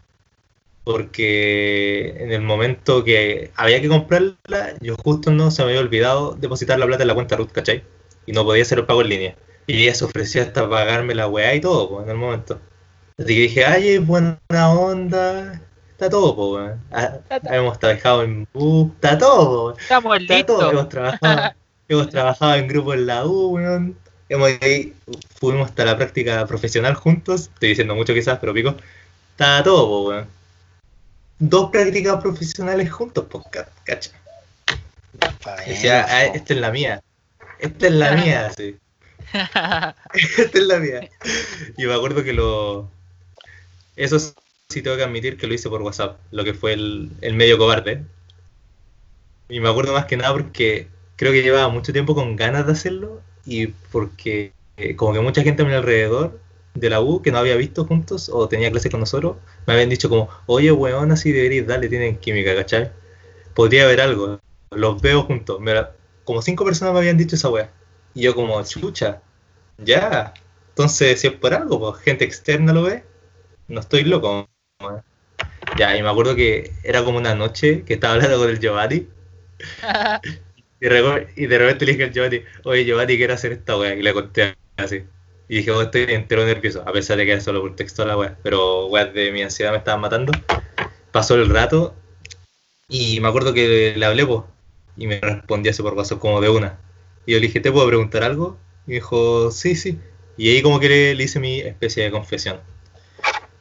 porque en el momento que había que comprarla, yo justo no se me había olvidado depositar la plata en la cuenta Ruth, ¿cachai? Y no podía hacer el pago en línea. Y ella se ofreció hasta pagarme la weá y todo, pues, en el momento. Así que dije, ay, buena onda, está todo, pues, weón. Ah, Hemos trabajado en bus, está todo, po. Estamos Está todo. Hemos trabajado, hemos trabajado en grupo en la U, weón. Hemos ahí, fuimos hasta la práctica profesional juntos. Estoy diciendo mucho quizás, pero pico. Está todo, po, weón. Dos prácticas profesionales juntos, pues, ca- cacha. Decía, ah, esta es la mía. Esta es la mía, sí. Esta es la mía. Y me acuerdo que lo. Eso sí tengo que admitir que lo hice por WhatsApp, lo que fue el, el medio cobarde. Y me acuerdo más que nada porque creo que llevaba mucho tiempo con ganas de hacerlo y porque eh, como que mucha gente a mi alrededor de la U que no había visto juntos o tenía clases con nosotros, me habían dicho como, oye weón, así deberíais darle, tienen química, ¿cachai? Podría haber algo, los veo juntos. Como cinco personas me habían dicho esa wea. Y yo como, chucha, ya. Entonces, si es por algo, pues gente externa lo ve, no estoy loco. Ya, y me acuerdo que era como una noche que estaba hablando con el Giovanni. Y, y de repente le dije al Giovanni, oye Giovanni, quiero hacer esta weá. Y le conté así. Y dije, oh, estoy entero nervioso, a pesar de que era solo por texto la weá. Pero weas de mi ansiedad me estaban matando. Pasó el rato y me acuerdo que le hablé, pues, y me respondió así por WhatsApp como de una. Y yo le dije, ¿te puedo preguntar algo? Y dijo, sí, sí. Y ahí como que le, le hice mi especie de confesión.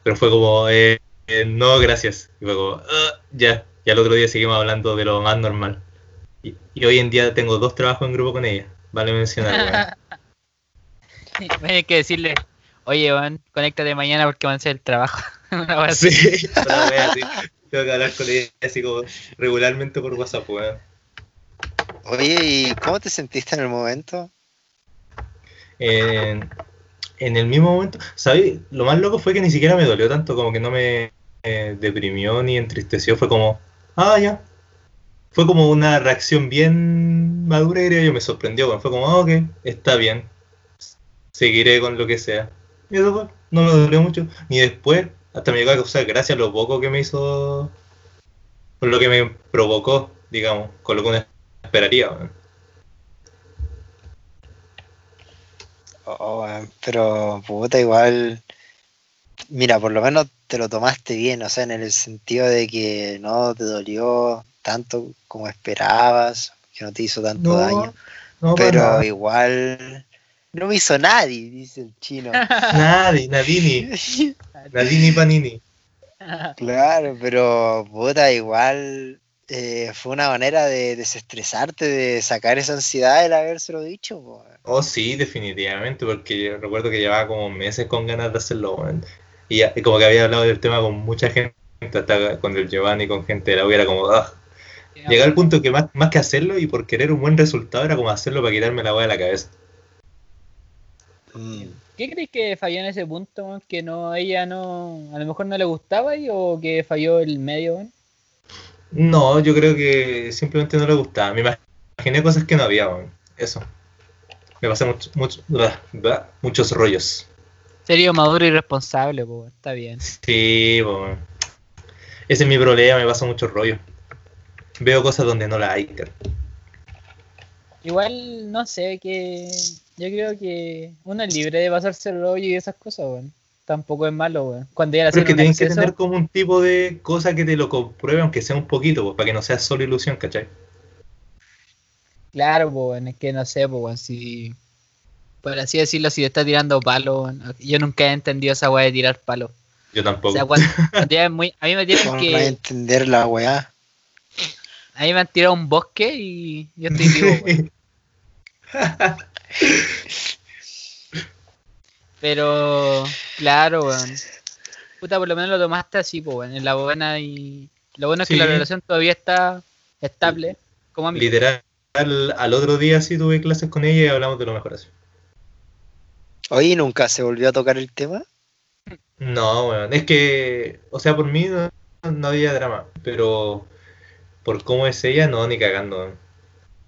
Pero fue como, eh, eh, no, gracias. Y fue como, "Ah, ya. Y al otro día seguimos hablando de lo más normal. Y, y hoy en día tengo dos trabajos en grupo con ella. Vale mencionar, tener que decirle, oye, Juan, conéctate mañana porque van a hacer el trabajo. Una. Sí, una wea así. Tengo que hablar con ella así como regularmente por WhatsApp, weón. Oye, ¿y cómo te sentiste en el momento? En, en el mismo momento, ¿sabes? Lo más loco fue que ni siquiera me dolió tanto, como que no me eh, deprimió ni entristeció, fue como, ah, ya. Fue como una reacción bien madura, diría yo, me sorprendió, weón. fue como, ah, ok, está bien, seguiré con lo que sea. Y eso fue, no me dolió mucho, ni después, hasta me llegó a causar gracia lo poco que me hizo, por lo que me provocó, digamos, con lo que uno esperaría, weón. Oh, pero puta, igual. Mira, por lo menos te lo tomaste bien, o sea, en el sentido de que no te dolió tanto como esperabas, que no te hizo tanto daño. no, Pero igual no me hizo nadie, dice el chino. Nadie, Nadini, Nadini Panini. Claro, pero puta, igual eh, fue una manera de desestresarte, de sacar esa ansiedad el habérselo dicho. po. Oh, sí, definitivamente, porque yo recuerdo que llevaba como meses con ganas de hacerlo. Y, como que había hablado del tema con mucha gente, hasta con el Giovanni, con gente de la U, era como, ah. Llegué al punto que más, más que hacerlo y por querer un buen resultado era como hacerlo para quitarme la weá de la cabeza. Mm. ¿Qué crees que falló en ese punto? Que no, ella no, a lo mejor no le gustaba y, o que falló el medio? No, yo creo que simplemente no le gustaba. Me imaginé cosas que no había, weón. Eso. Me pasé mucho, mucho- muchos rollos. Serio, maduro y responsable, weón, está bien. Sí, po. Ese es mi problema, me pasa mucho rollo. Veo cosas donde no la hay, cara. Igual, no sé, que yo creo que uno es libre de pasarse el rollo y esas cosas, weón. Tampoco es malo, weón. Cuando ya Pero es que un tienen que exceso, tener como un tipo de cosa que te lo compruebe, aunque sea un poquito, pues, para que no sea solo ilusión, ¿cachai? claro, pues, weón, es que no sé, pues, weón, si, por así decirlo, si te está tirando palo, weón, yo nunca he entendido esa weá de tirar palo. Yo O tampoco. sea, cuando, cuando muy, a mí me tienen ¿Cómo no que, entender la weá? A mí me han tirado un bosque y yo estoy vivo. Pero, claro, weón. Puta, por lo menos lo tomaste así, pues, weón. En la buena y. Lo bueno es que Sí. la relación todavía está estable. Como amigo. Literal, al otro día sí tuve clases con ella y hablamos de lo mejor así. Oye, ¿nunca se volvió a tocar el tema? No, weón, es que, o sea, por mí no, no había drama, pero por cómo es ella, no, ni cagando,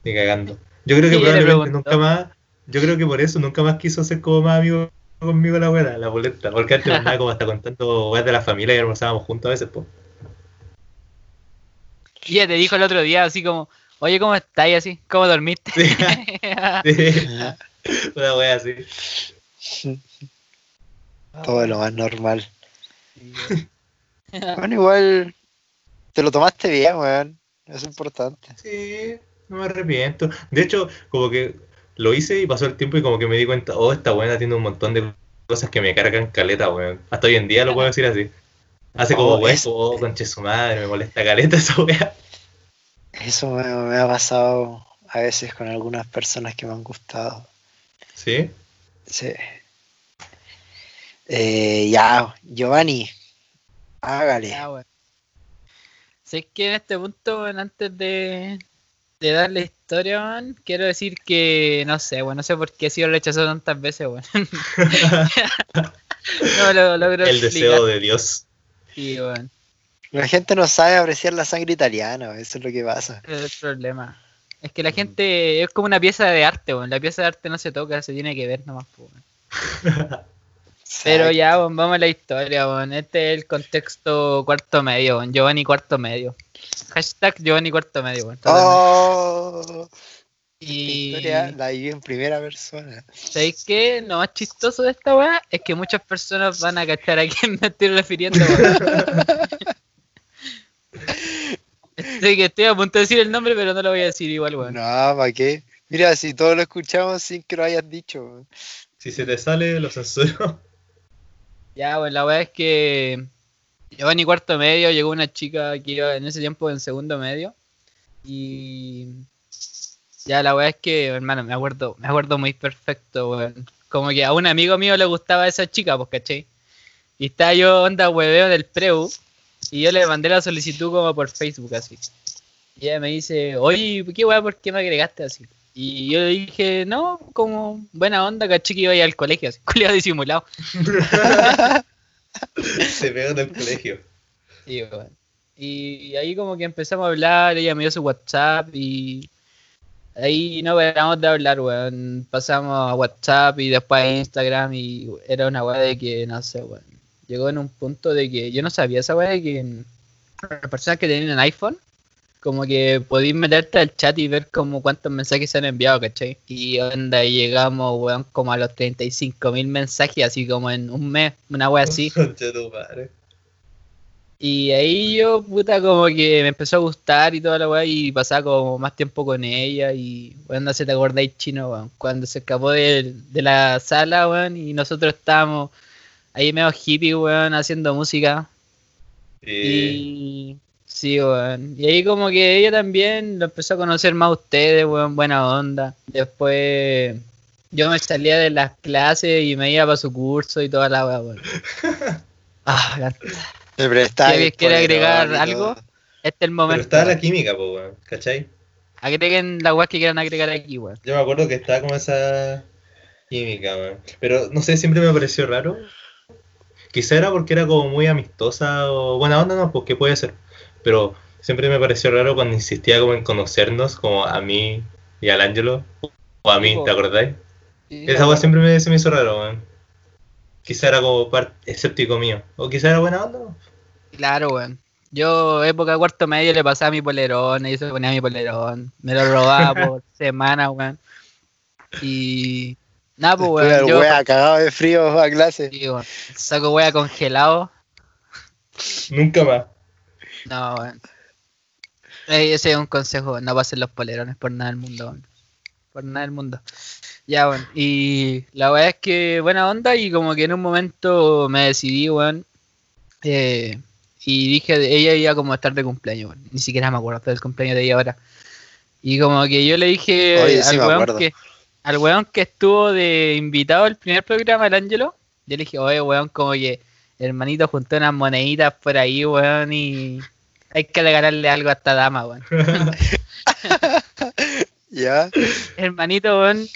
ni cagando. Yo creo que Sí, probablemente nunca más, yo creo que por eso nunca más quiso ser como más amigo conmigo la abuela, la boleta, porque antes andaba como hasta contando weas de la familia y almorzábamos juntos a veces, pues. Y ella te dijo el otro día, así como, oye, ¿cómo estás? Y así, ¿cómo dormiste? Una wea así. Todo lo más normal. Bueno, igual te lo tomaste bien, weón. Es importante. Sí, no me arrepiento. De hecho, como que lo hice y pasó el tiempo y como que me di cuenta, oh, esta buena tiene un montón de cosas que me cargan caleta, weón. Hasta hoy en día lo puedo decir así. Hace como, Oh, oh, conche su madre, me molesta caleta esa weá. Eso me, me ha pasado a veces con algunas personas que me han gustado. ¿Sí? Sí. Eh, ya, Giovanni, hágale. Ya, weón. Sé que en este punto, antes de, de dar la historia, quiero decir que, no sé, weón, no sé por qué he sido rechazado tantas veces, weón. no lo logro El deseo de Dios. Sí. La gente no sabe apreciar la sangre italiana, eso es lo que pasa. Ese es el problema. Es que la gente es como una pieza de arte. La pieza de arte no se toca, se tiene que ver nomás. Pero ya, vamos a la historia, weón. Este es el contexto cuarto medio, weón. Giovanni cuarto medio. Hashtag Giovanni cuarto medio, weón. Oh, la Y historia la viví en primera persona. ¿sabéis qué? Lo más chistoso de esta weá es que muchas personas van a cachar a quién me estoy refiriendo. Estoy, que estoy a punto de decir el nombre, pero no lo voy a decir igual, weón. No, ¿para qué? Mira, si todos lo escuchamos sin que lo hayas dicho. weón. Si se te sale, lo censuro. Ya, pues la weá es que Giovanni cuarto medio, llegó una chica que en ese tiempo en segundo medio. Y ya la weá es que, hermano, me acuerdo, me acuerdo muy perfecto, weón. Como que a un amigo mío le gustaba esa chica, pues, ¿cachai? Y estaba yo onda hueveo del preu. Y yo le mandé la solicitud como por Facebook así. Y ella me dice, oye, ¿qué weá? ¿Por qué me agregaste así? Y yo dije, no, como buena onda, caché que iba a ir al colegio, así, culiado disimulado. Se pegó en el colegio. Sí, weón. Y ahí como que empezamos a hablar, ella me dio su WhatsApp y ahí no paramos de hablar, weón. Pasamos a WhatsApp y después a Instagram y era una weá de que, no sé, weón. Llegó en un punto de que yo no sabía esa weá de que las personas que tenían iPhone, como que podías meterte al chat y ver como cuántos mensajes se han enviado, ¿cachai? Y onda, y llegamos, weón, como a los 35 mil mensajes, así como en un mes, una weá así. Y ahí yo, puta, como que me empezó a gustar y toda la weá, y pasaba como más tiempo con ella. Y, weón, no sé, te acordáis chino, weón, cuando se escapó de, de la sala, weón, y nosotros estábamos ahí medio hippie, weón, haciendo música. Y. Sí, weón. Y ahí, como que ella también lo empezó a conocer más a ustedes, weón, buena onda. Después. Yo me salía de las clases y me iba para su curso y toda la weá, weón. Ah, Me prestáis ¿Quiere- agregar algo? este es el momento. Pero estaba la química, po, weón, ¿cachai? Agreguen la weá que quieran agregar aquí, weón. Yo me acuerdo que estaba como esa química, weón. Pero no sé, siempre me pareció raro. Quizá era porque era como muy amistosa o buena onda, no, porque puede ser. Pero siempre me pareció raro cuando insistía como en conocernos, como a mí y al Ángelo. O a mí, Sí, ¿te acordáis? Esa weá siempre me, se me hizo raro, weón. Quizá era como parte escéptico mío. O quizá era buena onda. Claro, weón. Yo, época cuarto medio, le pasaba mi polerón, y se ponía mi polerón. Me lo robaba por semana, weón. Y. Nada, pues, weón. el Yo, wea cagado de frío a clase. sí, weón, saco wea congelado. Nunca más. No. Ey, ese es un consejo, no pasen los polerones por nada del mundo, weón. Por nada del mundo. Ya, weón. Y la weá es que buena onda y como que en un momento me decidí, weón. eh, y dije, ella iba como a estar de cumpleaños, weón. Ni siquiera me acuerdo del cumpleaños de ella ahora. Y como que yo le dije Oye, sí al, weón que, al weón que estuvo de invitado al primer programa, el Ángelo, yo le dije, oye, weón, como que hermanito juntó unas moneditas por ahí, weón, y hay que regalarle algo a esta dama, weón. ¿Ya? Hermanito, weón,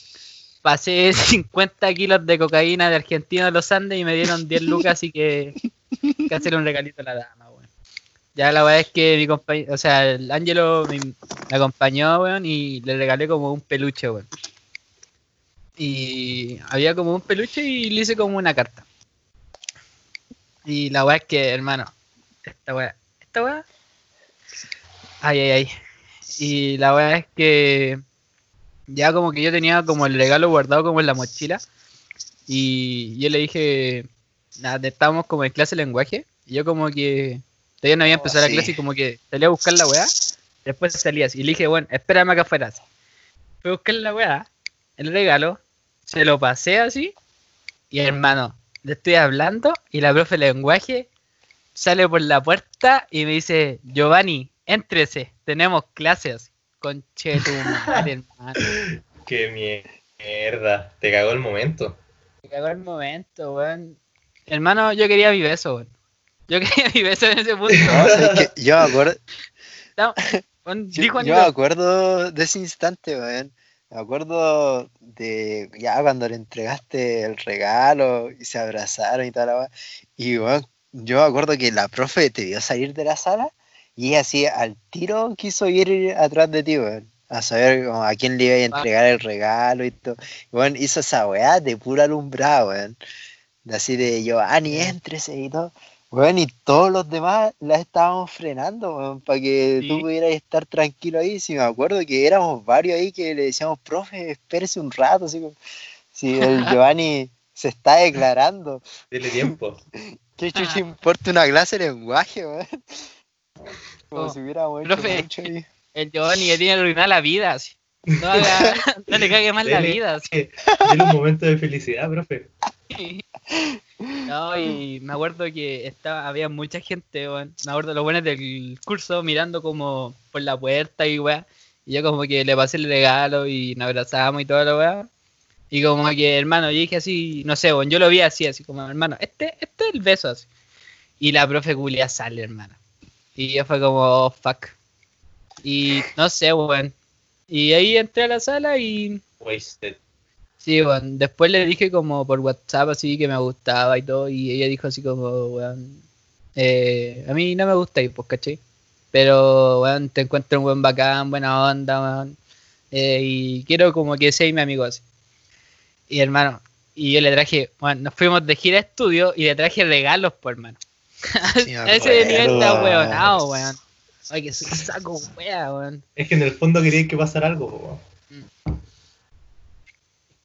pasé 50 kilos de cocaína de Argentina a los Andes y me dieron 10 lucas, así que hay que hacerle un regalito a la dama, weón. Ya la verdad es que mi compañero, o sea, el Ángelo me, me acompañó, weón, y le regalé como un peluche, weón. Y había como un peluche y le hice como una carta. Y la weá es que, hermano, esta weá, esta weá. Ay, ay, ay. Y la weá es que ya como que yo tenía como el regalo guardado como en la mochila. Y yo le dije, nada, estábamos como en clase de lenguaje. Y yo como que todavía no había Oh, empezado la sí. clase y como que salí a buscar la weá. Después salía así. Y le dije, bueno, espérame acá afuera. Fui a buscar la weá, el regalo, se lo pasé así. Y hermano, le estoy hablando y la profe de lenguaje sale por la puerta y me dice, Giovanni, éntrese, tenemos clases. Conche tu madre, hermano. Qué mierda. Te cagó el momento. Me cagó el momento, weón. Hermano, yo quería mi beso, weón. Yo quería mi beso en ese punto. No, es que yo me acuerdo, No, yo, yo me acuerdo de ese instante, weón. Me acuerdo de ya cuando le entregaste el regalo y se abrazaron y tal. la. Y weón, yo me acuerdo que la profe te vio salir de la sala y ella así al tiro quiso ir atrás de ti, weón. A saber como, a quién le iba a entregar el regalo y todo. Y, weón, hizo esa weá de pura alumbrada, weón. de así de Giovanni, éntrese y todo. Weón, y todos los demás la estábamos frenando, weón, para que tú pudieras estar tranquilo ahí. Si me acuerdo que éramos varios ahí que le decíamos, profe, espérese un rato, si el Giovanni se está declarando, Dile tiempo. ¿qué chucha importa una clase de lenguaje, weón? Como si hubiéramos hecho profe. mucho ahí. El Giovanni ya tiene arruinada la vida. así. No, haga- no le cague mal la Dele- vida. así. Un momento de felicidad, profe. No, y me acuerdo que estaba, había mucha gente, weón. Me acuerdo los buenos del curso mirando como por la puerta y weá. Y yo como que le pasé el regalo y nos abrazamos y todo lo weá. Y como que, hermano, yo dije así, no sé, weón, yo lo vi así, así como, hermano, este, este es el beso así. Y la profe Julia sale, hermano. Y yo fue como, oh, fuck. Y no sé, weón. Y ahí entré a la sala y Wasted. Sí, bueno, después le dije como por WhatsApp así que me gustaba y todo, y ella dijo así como, weón, eh, a mí no me gusta ir, pues, ¿cachai? Pero, weón, te encuentro un buen bacán, buena onda, weón, eh, y quiero como que seas mi amigo así. Y hermano, y yo le traje, bueno, nos fuimos de gira a estudio y le traje regalos, por hermano. Sí, a ese nivel acuerdo. weonado, weón. Ay, que soy saco, wea, weón. Es que en el fondo quería que pasara algo, po.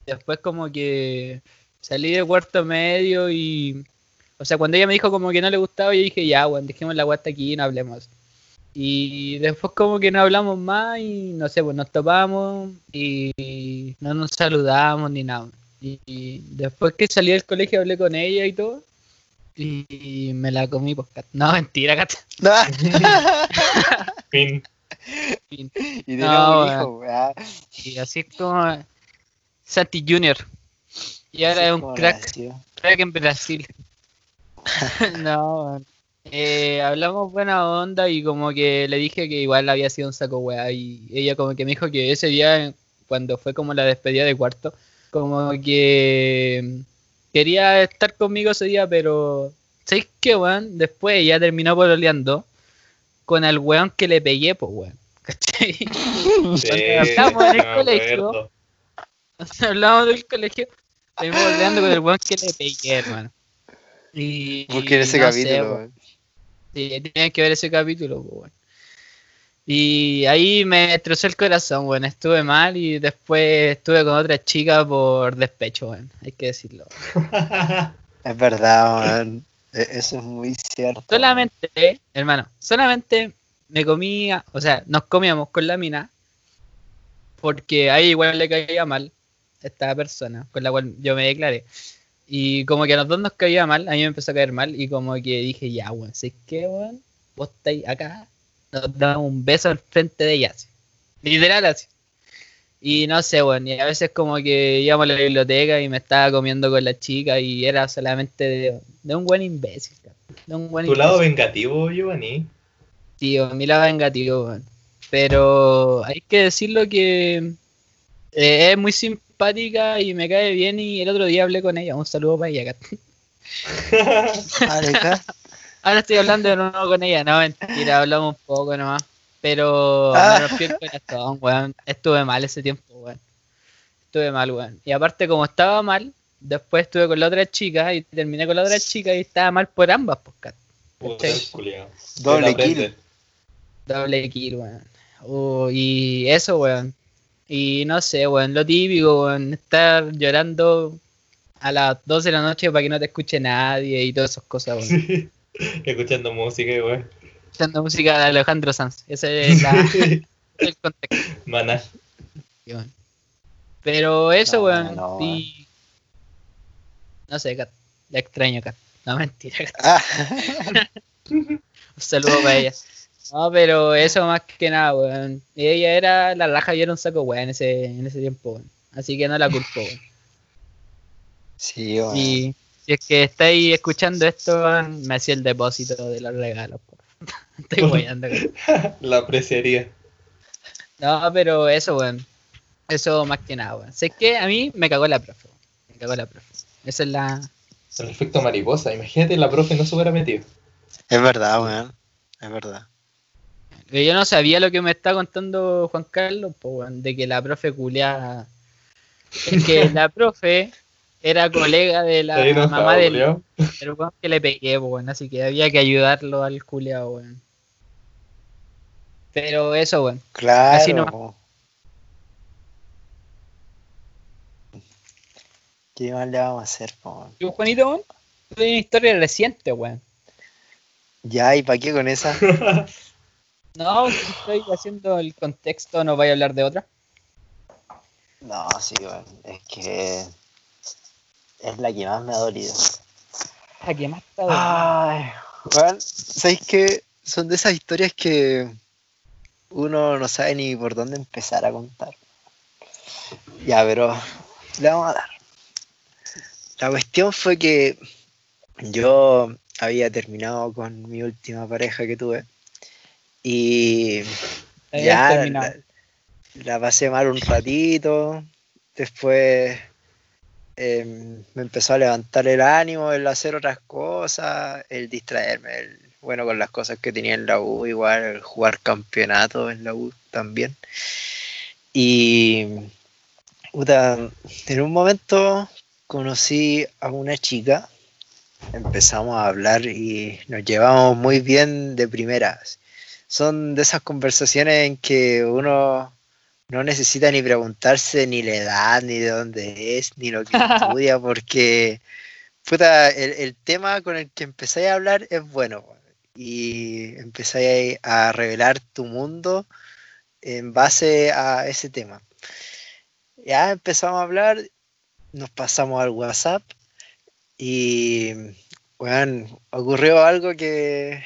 Después como que salí de cuarto medio y... O sea, cuando ella me dijo como que no le gustaba, yo dije, ya, weón, dejemos la guata aquí y no hablemos. Y después como que no hablamos más y no sé, pues nos topamos y no nos saludamos ni nada. Y, y después que salí del colegio hablé con ella y todo. Y me la comí, pues, No, mentira, cat. Fin. y No, tenemos un hijo. Y así es como Santi Junior. Y ahora es un crack. Crack en Brasil. no. Eh, hablamos buena onda y como que le dije que igual había sido un saco weá y ella como que me dijo que ese día cuando fue como la despedida de cuarto como que quería estar conmigo ese día pero ¿sabes qué weón? Después ella terminó pololeando con el weón que le pegué pues weón ¿cachai? Sí, hablamos en el colegio. Hablamos del colegio Estuvimos pololeando con el weón que le pegué hermano y, Busquen ese no sé, capítulo, weón. weón. Sí, tienen que ver ese capítulo, weón. Y ahí me destrozó el corazón, weón. Estuve mal y después estuve con otra chica por despecho, weón. Hay que decirlo. Es verdad, weón. E- Eso es muy cierto. Solamente, hermano, solamente me comía, o sea, nos comíamos con la mina porque ahí igual le caía mal esta persona con la cual yo me declaré. Y como que a los dos nos caía mal, a mí me empezó a caer mal y como que dije, ya, weón, ¿sabes qué, weón? Vos estáis acá, nos damos un beso al frente de ella, así. Literal así. Y no sé, weón, y a veces como que íbamos a la biblioteca y me estaba comiendo con la chica y era solamente de, de un buen imbécil, de un buen Tu lado imbécil. vengativo, Giovanni. Tío, mi lado vengativo, weón. Pero hay que decirlo que eh, es muy simpática y me cae bien y el otro día hablé con ella. Un saludo para ella. cat. Aleca. Ahora estoy hablando de nuevo con ella. No, mentira, hablamos un poco nomás. Pero Ah. me rompió el corazón, weón. Estuve mal ese tiempo, weón. Estuve mal, weón. Y aparte, como estaba mal, después estuve con la otra chica y terminé con la otra chica y estaba mal por ambas, pues. Doble kill. Doble kill, weón. Uh, y eso, weón. Y no sé, weón, lo típico, weón, estar llorando a las 12 de la noche para que no te escuche nadie y todas esas cosas, weón. Sí. Escuchando música, güey. Escuchando música de Alejandro Sanz. Ese es la- el contexto, Maná. weón. Pero eso, No, weón. no, y... No sé, Kat. La extraño, Kat. No, mentira, Kat. Ah, Un saludo para ella. No, pero eso más que nada, weón. Y ella era la raja y era un saco, weón, en ese, en ese tiempo, weón. Así que no la culpo, weón. sí, weón. Y si es que estáis escuchando esto, weón, me hacía el depósito de los regalos, por favor. Estoy weyando, weón. La apreciaría. No, pero eso, weón. Eso más que nada, weón. Sé que a mí me cagó la profe, weón. Me cagó la profe. Esa es la. El efecto mariposa. Imagínate, la profe no se hubiera metido. Es verdad, weón. Es verdad. Yo no sabía lo que me está contando Juan Carlos, pues, de que la profe culea. Es que la profe era colega de la mamá del, culiao. del weón que le pegué, po, weón. Así que había que ayudarlo al culiao, weón. Pero eso, weón. Claro. Así no- po. ¿Qué más le vamos a hacer, po? ¿Y Juanito, weón? Tuve una historia reciente, weón. Ya, ¿y para qué con esa? No, si estoy haciendo el contexto, no voy a hablar de otra. No, sí, weón. Es que es la que más me ha dolido. La que más está Ay, weón, ¿sabéis que son de esas historias que uno no sabe ni por dónde empezar a contar? Ya, pero le vamos a dar. La cuestión fue que yo había terminado con mi última pareja que tuve y ya la, la pasé mal un ratito, después em, me empezó a levantar el ánimo, el hacer otras cosas, el distraerme, el, bueno, con las cosas que tenía en la U, igual el jugar campeonato en la U también. Y puta, en un momento conocí a una chica, empezamos a hablar y nos llevamos muy bien de primeras. Son de esas conversaciones en que uno no necesita ni preguntarse ni la edad, ni de dónde es, ni lo que estudia, porque puta, el, el tema con el que empezáis a hablar es bueno. Y empezáis a revelar tu mundo en base a ese tema. Ya empezamos a hablar, nos pasamos al WhatsApp y bueno, ocurrió algo que,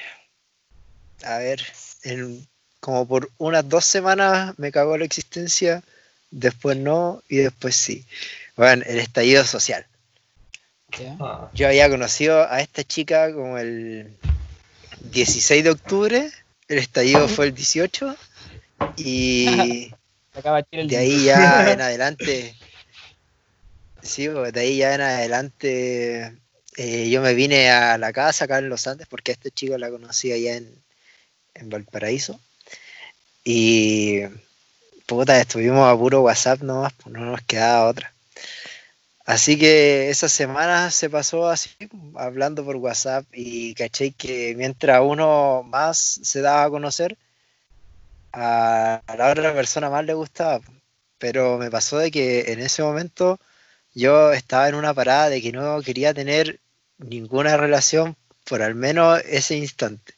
a ver, en, como por unas dos semanas me cagó la existencia, después no y después sí. Bueno, el estallido social. Ah, Yo había conocido a esta chica como el 16 de octubre, el estallido fue el 18 y acaba de ahí ya en adelante, sí, pues, de ahí ya en adelante eh, yo me vine a la casa acá en Los Andes porque a este chico la conocí allá en, en Valparaíso y puta, estuvimos a puro WhatsApp nomás, pues no nos quedaba otra. Así que esa semana se pasó así, hablando por WhatsApp y caché que mientras uno más se daba a conocer, a, la otra persona más le gustaba. Pero me pasó de que en ese momento yo estaba en una parada de que no quería tener ninguna relación por al menos ese instante.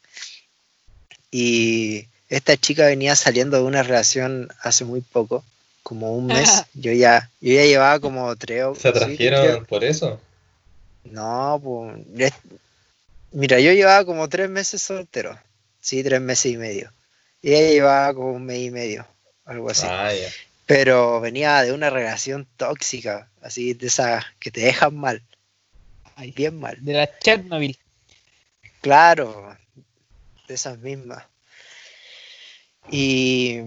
Y esta chica venía saliendo de una relación hace muy poco, como un mes. Yo ya, yo ya llevaba como tres o ¿Se sí, creo- por eso? no, pues. es- Mira, yo llevaba como tres meses soltero. Sí, tres meses y medio. Y ella llevaba como un mes y medio, algo así. Ah, ya. Pero venía de una relación tóxica, así de esas que te dejan mal, Ay, bien mal. De la Chernobyl. Claro, de esas mismas. Y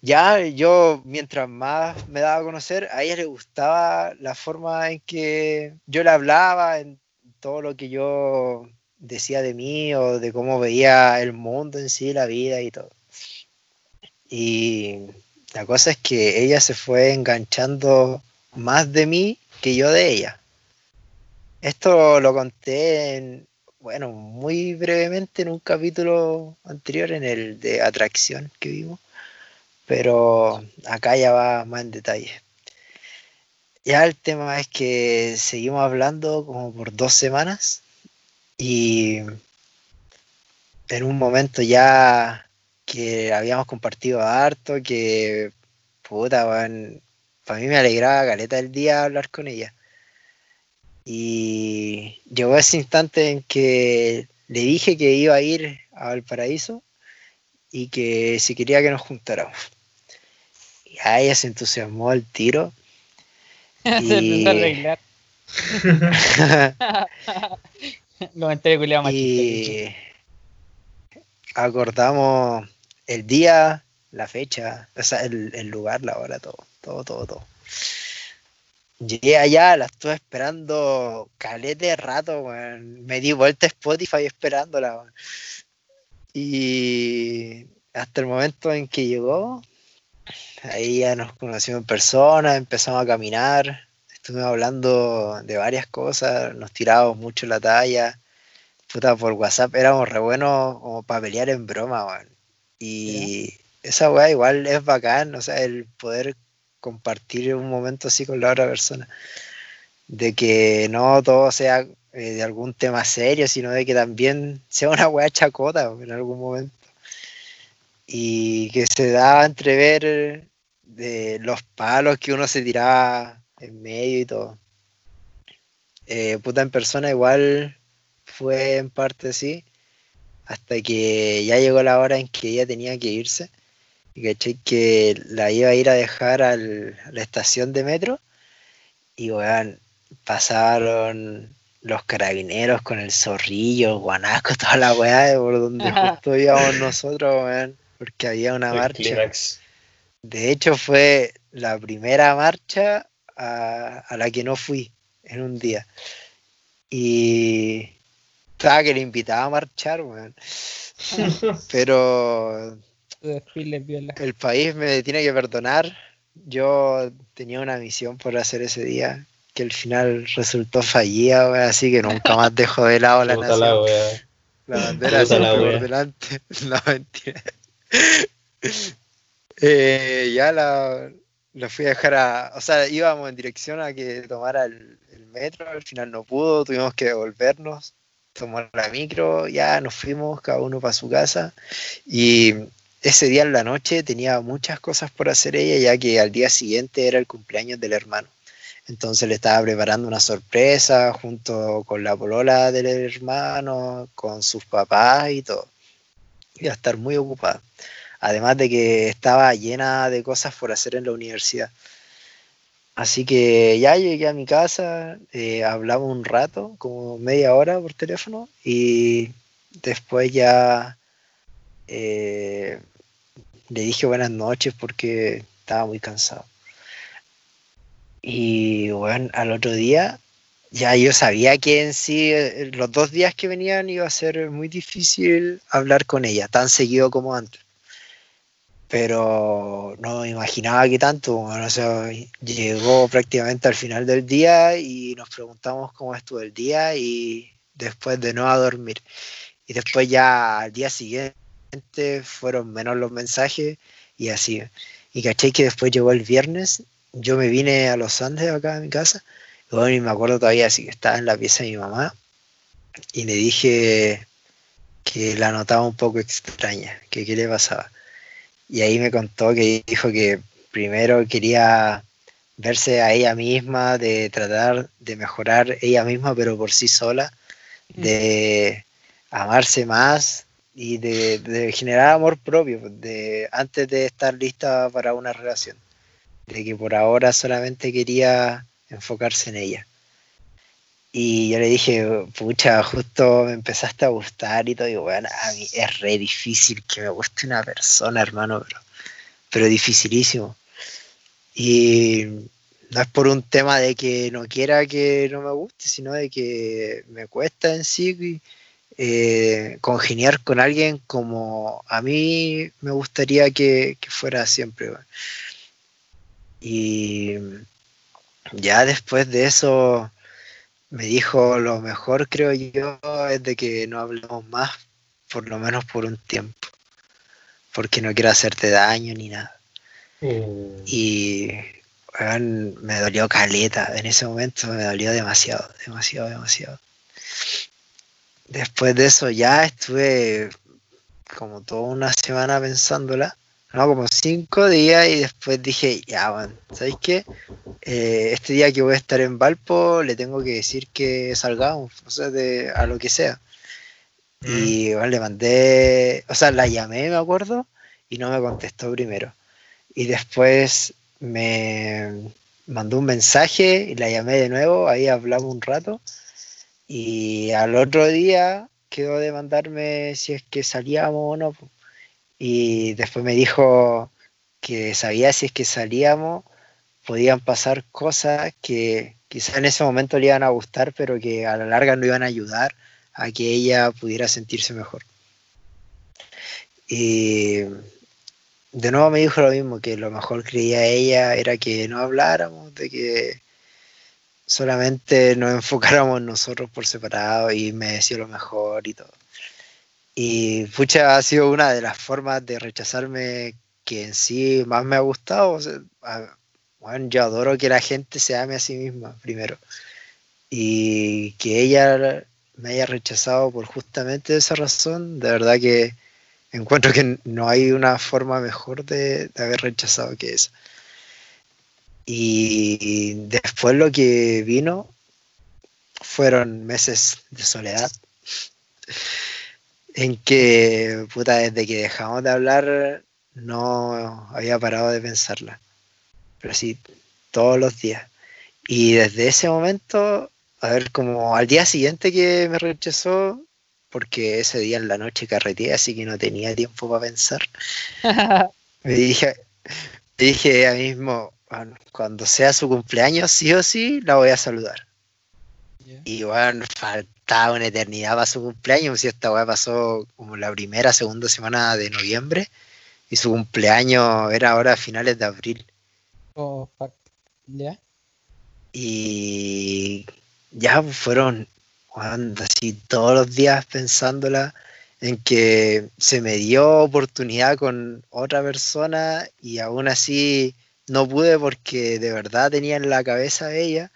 ya yo, mientras más me daba a conocer, a ella le gustaba la forma en que yo le hablaba, en todo lo que yo decía de mí o de cómo veía el mundo en sí, la vida y todo. Y la cosa es que ella se fue enganchando más de mí que yo de ella. Esto lo conté en, bueno, muy brevemente en un capítulo anterior, en el de atracción que vimos, pero acá ya va más en detalle. Ya el tema es que seguimos hablando como por dos semanas y en un momento ya que habíamos compartido harto, que puta, para mí me alegraba caleta el día hablar con ella. Y llegó ese instante en que le dije que iba a ir a Valparaíso y que si quería que nos juntáramos. Y a ella se entusiasmó al tiro. Y acordamos el día, la fecha, o sea, el, el lugar, la hora, todo, todo, todo, todo. Llegué allá, la estuve esperando calete de rato, weón. Me di vuelta a Spotify esperándola, weón. Y hasta el momento en que llegó, ahí ya nos conocimos en persona, empezamos a caminar, estuvimos hablando de varias cosas, nos tirábamos mucho la talla, puta, por WhatsApp éramos re buenos como para pelear en broma, weón. Y esa weá igual es bacán, o sea, el poder compartir un momento así con la otra persona. De que no todo sea eh, de algún tema serio, sino de que también sea una weá chacota en algún momento. Y que se da a entrever de los palos que uno se tiraba en medio y todo. Eh, puta en persona igual fue en parte así, hasta que ya llegó la hora en que ella tenía que irse. Y caché que la iba a ir a dejar al- a la estación de metro. Y weón, pasaron los carabineros con el zorrillo, guanaco, toda la weá de por donde justo íbamos nosotros, weón, porque había una El marcha. clímax. De hecho, fue la primera marcha a, a la que no fui en un día. Y estaba que le invitaba a marchar, weón. Pero Viola. el país me tiene que perdonar. Yo tenía una misión por hacer ese día que al final resultó fallida, weón, así que nunca más dejo de lado la nación. wea. La bandera siempre por delante. No, mentira. Eh, ya la, la fui a dejar a. O sea, íbamos en dirección a que tomara el, el metro. Al final no pudo, tuvimos que devolvernos. Tomó la micro, ya nos fuimos, cada uno para su casa. Y ese día en la noche tenía muchas cosas por hacer ella, ya que al día siguiente era el cumpleaños del hermano. Entonces le estaba preparando una sorpresa junto con la polola del hermano, con sus papás y todo. Iba a estar muy ocupada. Además de que estaba llena de cosas por hacer en la universidad. Así que ya llegué a mi casa, eh, hablamos un rato, como media hora por teléfono, y después ya eh, le dije buenas noches porque estaba muy cansado. Y bueno, al otro día ya yo sabía que en sí eh, los dos días que venían iba a ser muy difícil hablar con ella, tan seguido como antes. Pero no imaginaba que tanto, bueno, o sea, llegó prácticamente al final del día y nos preguntamos cómo estuvo el día y después de no a dormir. Y después ya al día siguiente fueron menos los mensajes y así. Y caché que después llegó el viernes, yo me vine a los Andes acá a mi casa, y bueno, y me acuerdo todavía así que estaba en la pieza de mi mamá y le dije que la notaba un poco extraña, que qué le pasaba. Y ahí me contó que dijo que primero quería verse a ella misma, de tratar de mejorar ella misma, pero por sí sola, de amarse más y de, de generar amor propio, de, antes de estar lista para una relación. De que por ahora solamente quería enfocarse en ella. Y yo le dije, pucha, justo me empezaste a gustar y todo. Y bueno, a mí es re difícil que me guste una persona, hermano, pero, pero dificilísimo. Y no es por un tema de que no quiera que no me guste, sino de que me cuesta en sí eh, congeniar con alguien como a mí me gustaría que, que fuera siempre. Y ya después de eso me dijo lo mejor creo yo es de que no hablemos más, por lo menos por un tiempo, porque no quiero hacerte daño ni nada. Mm. Y me dolió caleta, en ese momento me dolió demasiado, demasiado, demasiado. Después de eso ya estuve como toda una semana pensándola, no, como cinco días y después dije, ya, bueno, ¿sabéis qué? Eh, este día que voy a estar en Valpo le tengo que decir que salgamos, o sea, de, a lo que sea. Y bueno, le mandé, o sea, la llamé, me acuerdo, y no me contestó primero. Y después me mandó un mensaje y la llamé de nuevo, ahí hablamos un rato. Y al otro día quedó de mandarme si es que salíamos o no. Y después me dijo que sabía si es que salíamos, podían pasar cosas que quizás en ese momento le iban a gustar, pero que a la larga no iban a ayudar a que ella pudiera sentirse mejor. Y de nuevo me dijo lo mismo, que lo mejor creía ella era que no habláramos, de que solamente nos enfocáramos nosotros por separado y me decía lo mejor y todo. Y pucha, ha sido una de las formas de rechazarme que en sí más me ha gustado. O sea, bueno, yo adoro que la gente se ame a sí misma primero. Y que ella me haya rechazado por justamente esa razón, de verdad que encuentro que no hay una forma mejor de, de haber rechazado que esa. Y después lo que vino fueron meses de soledad, en que, puta, desde que dejamos de hablar, no había parado de pensarla. Pero sí, todos los días. Y desde ese momento, a ver, como al día siguiente que me rechazó, porque ese día en la noche carreteé, así que no tenía tiempo para pensar, me dije, me dije a mí mismo, "Bueno, cuando sea su cumpleaños, sí o sí, la voy a saludar. Y bueno, faltaba una eternidad para su cumpleaños, si esta weá pasó como la primera, segunda semana de noviembre, y su cumpleaños era ahora a finales de abril. Oh, fuck. ¿Ya? Y ya fueron así todos los días pensándola en que se me dio oportunidad con otra persona y aún así no pude porque de verdad tenía en la cabeza a ella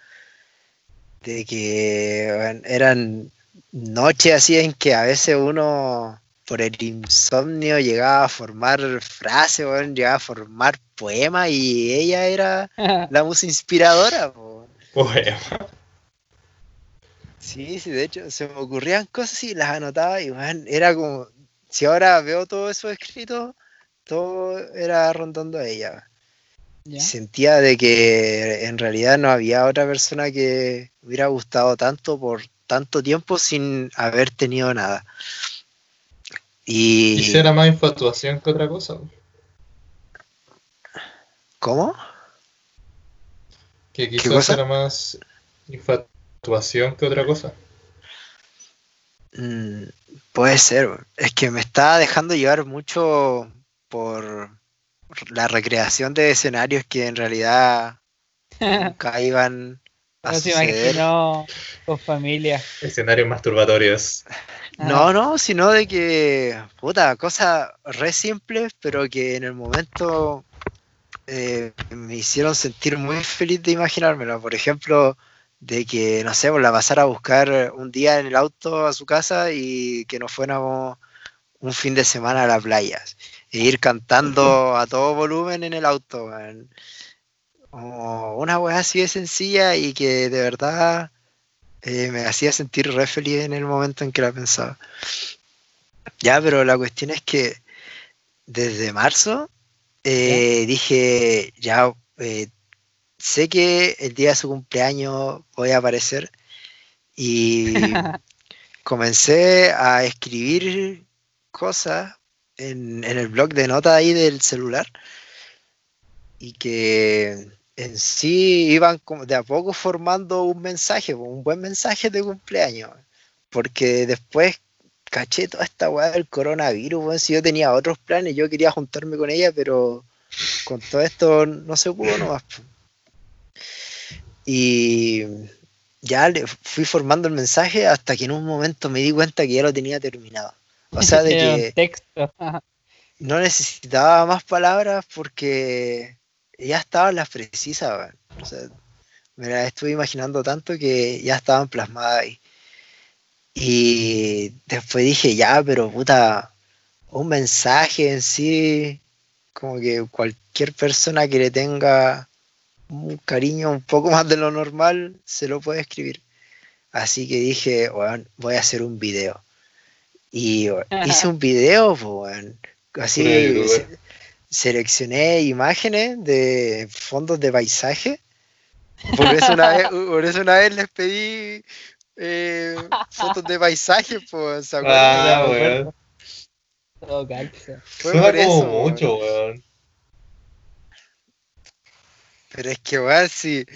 de que eran noches así en que a veces uno por el insomnio llegaba a formar frases, weón, llegaba a formar poemas y ella era la musa inspiradora. po. Bueno, Sí, sí, de hecho se me ocurrían cosas y las anotaba y man, era como, si ahora veo todo eso escrito, todo era rondando a ella. ¿Ya? Sentía de que en realidad no había otra persona que hubiera gustado tanto por tanto tiempo sin haber tenido nada. Y quizá era más infatuación que otra cosa. ¿cómo? Que quizás era más infatuación que otra cosa. Mm, puede ser. Es que me estaba dejando llevar mucho por la recreación de escenarios que en realidad nunca iban a No se suceder. imaginó con familia. Escenarios masturbatorios. No, no, sino de que, puta, cosas re simples, pero que en el momento eh, me hicieron sentir muy feliz de imaginármelo. Por ejemplo, de que, no sé, pues, la pasara a buscar un día en el auto a su casa y que nos fuéramos un fin de semana a la playa. E ir cantando a todo volumen en el auto. Como una weá así de sencilla y que de verdad eh, me hacía sentir re feliz en el momento en que la pensaba. Ya, pero la cuestión es que desde marzo eh, dije, ya, eh, sé que el día de su cumpleaños voy a aparecer y comencé a escribir cosas en, en el blog de notas ahí del celular y que en sí iban de a poco formando un mensaje, un buen mensaje de cumpleaños. Porque después caché toda esta weá del coronavirus. Si yo tenía otros planes, yo quería juntarme con ella, pero con todo esto no se pudo nomás. Y ya le fui formando el mensaje hasta que en un momento me di cuenta que ya lo tenía terminado. O sea, de que texto. no necesitaba más palabras porque ya estaban las precisas. O sea, me las estuve imaginando tanto que ya estaban plasmadas ahí. Y después dije, ya, pero puta, un mensaje en sí, como que cualquier persona que le tenga un cariño un poco más de lo normal, se lo puede escribir. Así que dije, weón, voy a hacer un video. Y hice un video, pues, weón. Así se- seleccioné imágenes de fondos de paisaje. Por eso una vez, por eso una vez les pedí eh, fotos de paisaje, pues, ¿se acuerdan? Ah, me weón. Todo calza. Fue Suena por como mucho, weón. weón. Pero es que, weón, si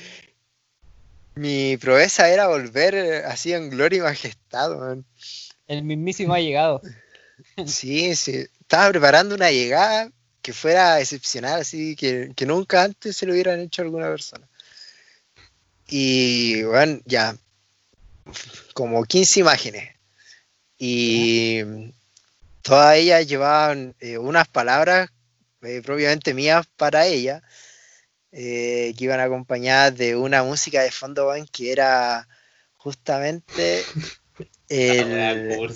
mi proeza era volver eh, así en gloria y majestad, weón. El mismísimo ha llegado. Sí, sí. Estaba preparando una llegada que fuera excepcional, así que, que nunca antes se lo hubieran hecho a alguna persona. Y bueno, ya, como 15 imágenes. Y todas ellas llevaban eh, unas palabras eh, propiamente mías para ella, eh, que iban acompañadas de una música de fondo que era justamente el,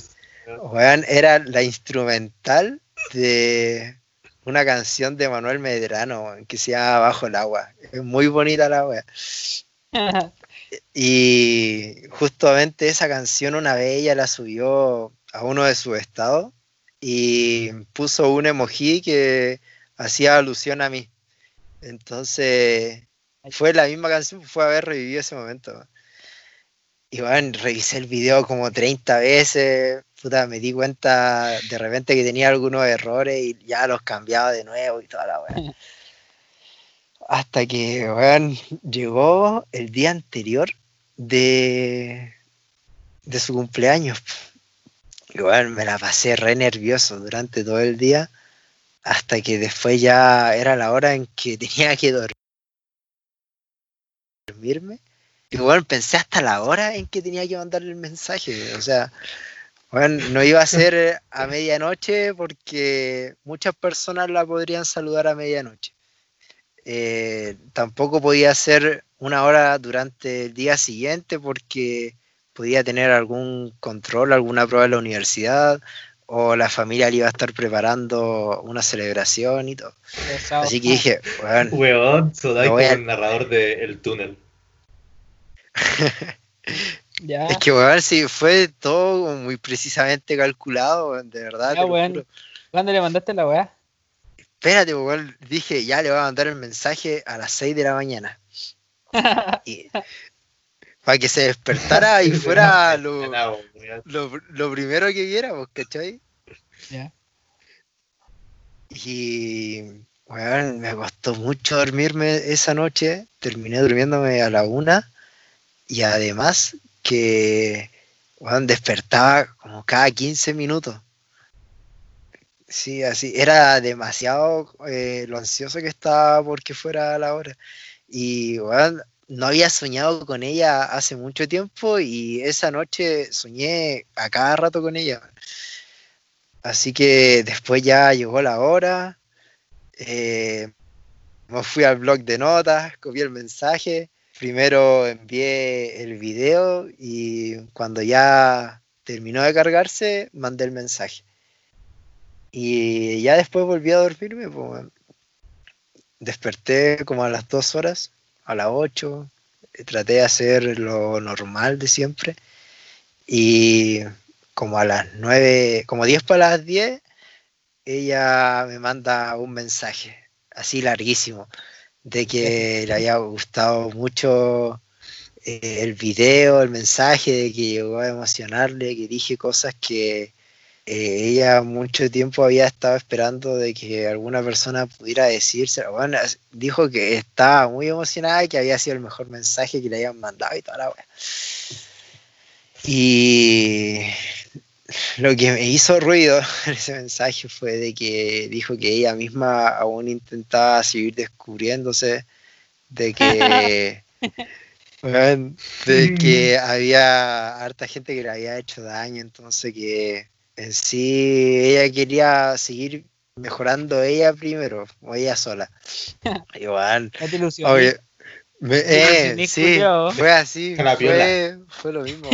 weón, era la instrumental de una canción de Manuel Medrano weón, que se llama Bajo el agua. Es muy bonita la wea. Y justamente esa canción una vez ella la subió a uno de sus estados y puso un emoji que hacía alusión a mí. Entonces fue la misma canción, fue haber revivido ese momento. Y bueno, revisé el video como 30 veces, puta, me di cuenta de repente que tenía algunos errores y ya los cambiaba de nuevo y toda la weá. Hasta que, weón, llegó el día anterior de, de su cumpleaños. Y, weón, me la pasé re nervioso durante todo el día, hasta que después ya era la hora en que tenía que dormirme. Y, weón, pensé hasta la hora en que tenía que mandarle el mensaje. O sea, bueno, no iba a ser a medianoche porque muchas personas la podrían saludar a medianoche. Eh, tampoco podía ser una hora durante el día siguiente porque podía tener algún control, alguna prueba en la universidad o la familia le iba a estar preparando una celebración y todo. Así que dije, bueno, Weón, voy como a- el narrador de El Túnel. Ya. es que weón, sí, fue todo muy precisamente calculado, de verdad. Ya, weón. ¿Cuándo le mandaste la weá? Espérate, weón, dije, ya le voy a mandar el mensaje a las 6 de la mañana. Y, para que se despertara y fuera lo, lo, lo primero que viera, pues, ¿cachai? Ya. Y, weón, me costó mucho dormirme esa noche. Terminé durmiéndome a la una. Y además que, weón, despertaba como cada 15 minutos. Sí, así. Era demasiado eh, lo ansioso que estaba porque fuera la hora. Y, no había soñado con ella hace mucho tiempo y esa noche soñé a cada rato con ella. Así que después ya llegó la hora, eh, me fui al blog de notas, copié el mensaje, primero envié el video y cuando ya terminó de cargarse, mandé el mensaje. Y ya después volví a dormirme, pues, desperté como a las dos horas, a las 8, traté de hacer lo normal de siempre. Y como a las 9, como 10 para las 10, ella me manda un mensaje, así larguísimo, de que le había gustado mucho eh, el video, el mensaje, de que llegó a emocionarle, que dije cosas que eh, ella mucho tiempo había estado esperando de que alguna persona pudiera decirse. Bueno, dijo que estaba muy emocionada y que había sido el mejor mensaje que le habían mandado y toda la wea. Y lo que me hizo ruido en ese mensaje fue de que dijo que ella misma aún intentaba seguir descubriéndose, de que, de que había harta gente que le había hecho daño, entonces que en sí ella quería seguir mejorando ella primero, o ella sola. Igual, No te ilusiones. oye, me- eh, sí, fue así, fue, fue lo mismo,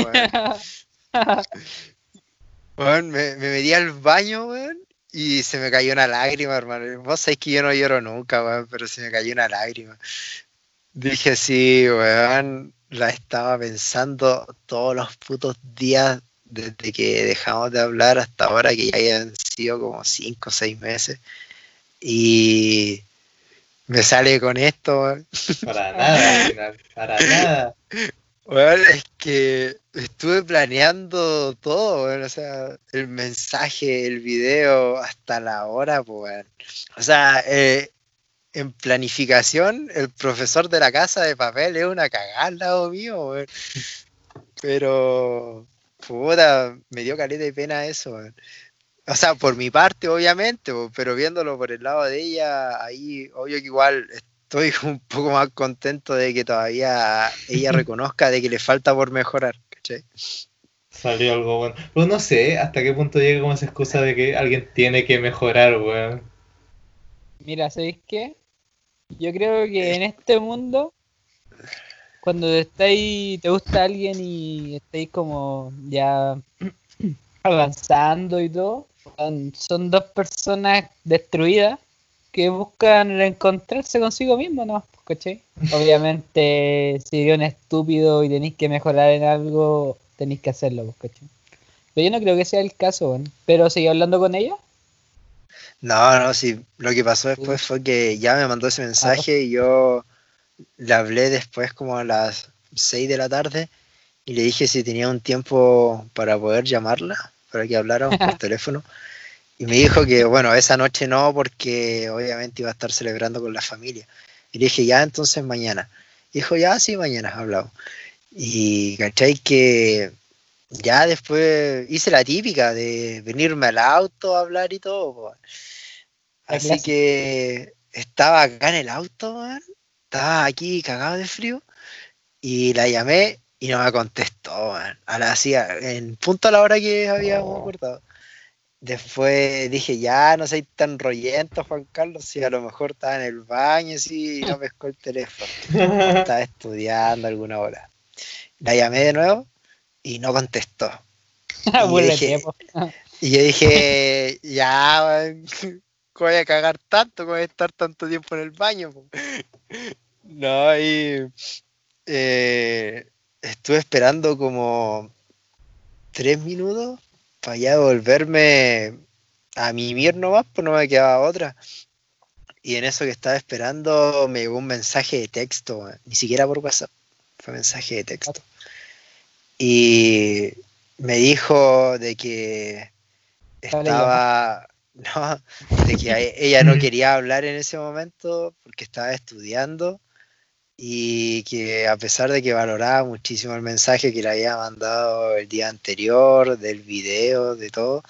Weón, me, me metí al baño, weón, y se me cayó una lágrima, hermano. Vos sabés que yo no lloro nunca, weón, pero se me cayó una lágrima. Dije, sí, weón, la estaba pensando todos los putos días desde que dejamos de hablar hasta ahora, que ya hayan sido como cinco o seis meses. Y me sale con esto, weón. Para nada. Para nada. Bueno, es que estuve planeando todo, weón, o sea, el mensaje, el video, hasta la hora, pues, weón. O sea, eh, en planificación, el profesor de la casa de papel es una cagada al lado mío. Pero, puta, me dio caleta de pena eso. O sea, por mi parte, obviamente, pero viéndolo por el lado de ella, ahí, obvio que igual estoy un poco más contento de que todavía ella reconozca de que le falta por mejorar, ¿cachai? Salió algo bueno. Pero no sé hasta qué punto llega como esa excusa de que alguien tiene que mejorar, weón. Mira, ¿sabéis qué? Yo creo que en este mundo, cuando estáis, te gusta alguien y estáis como ya avanzando y todo, son, son dos personas destruidas que buscan reencontrarse consigo mismo, ¿no? ¿Cachai? Obviamente, si eres un estúpido y tenéis que mejorar en algo, tenéis que hacerlo, ¿cachai? Pero yo no creo que sea el caso. Pero seguí hablando con ella. No, no, sí. Lo que pasó después fue que ya me mandó ese mensaje y yo le hablé después como a las 6 de la tarde y le dije si tenía un tiempo para poder llamarla, para que habláramos por teléfono. Y me dijo que, bueno, esa noche no, porque obviamente iba a estar celebrando con la familia. Y le dije, ya, entonces mañana. Dijo, ya, sí, mañana hablamos. Y, ¿cachai? Que ya después hice la típica de venirme al auto a hablar y todo. po. Así que estaba acá en el auto, man. Estaba aquí cagado de frío. Y la llamé y no me contestó, man. A la, así, en punto a la hora que habíamos acordado. Después dije, ya no soy tan rollento, Juan Carlos, si a lo mejor estaba en el baño, sí, y no pescó el teléfono. Estaba estudiando alguna hora. La llamé de nuevo y no contestó. Y Vuelve dije-. Y yo dije, ya, ¿cómo voy a cagar tanto? ¿Cómo voy a estar tanto tiempo en el baño? po?". No, y eh, estuve esperando como tres minutos para ya volverme a mimir nomás, pues no me quedaba otra. Y en eso que estaba esperando me llegó un mensaje de texto, ni siquiera por WhatsApp, fue mensaje de texto. Y me dijo de que Estaba no, de que a- ella no quería hablar en ese momento porque estaba estudiando y que a pesar de que valoraba muchísimo el mensaje que le había mandado el día anterior, del video, de todo,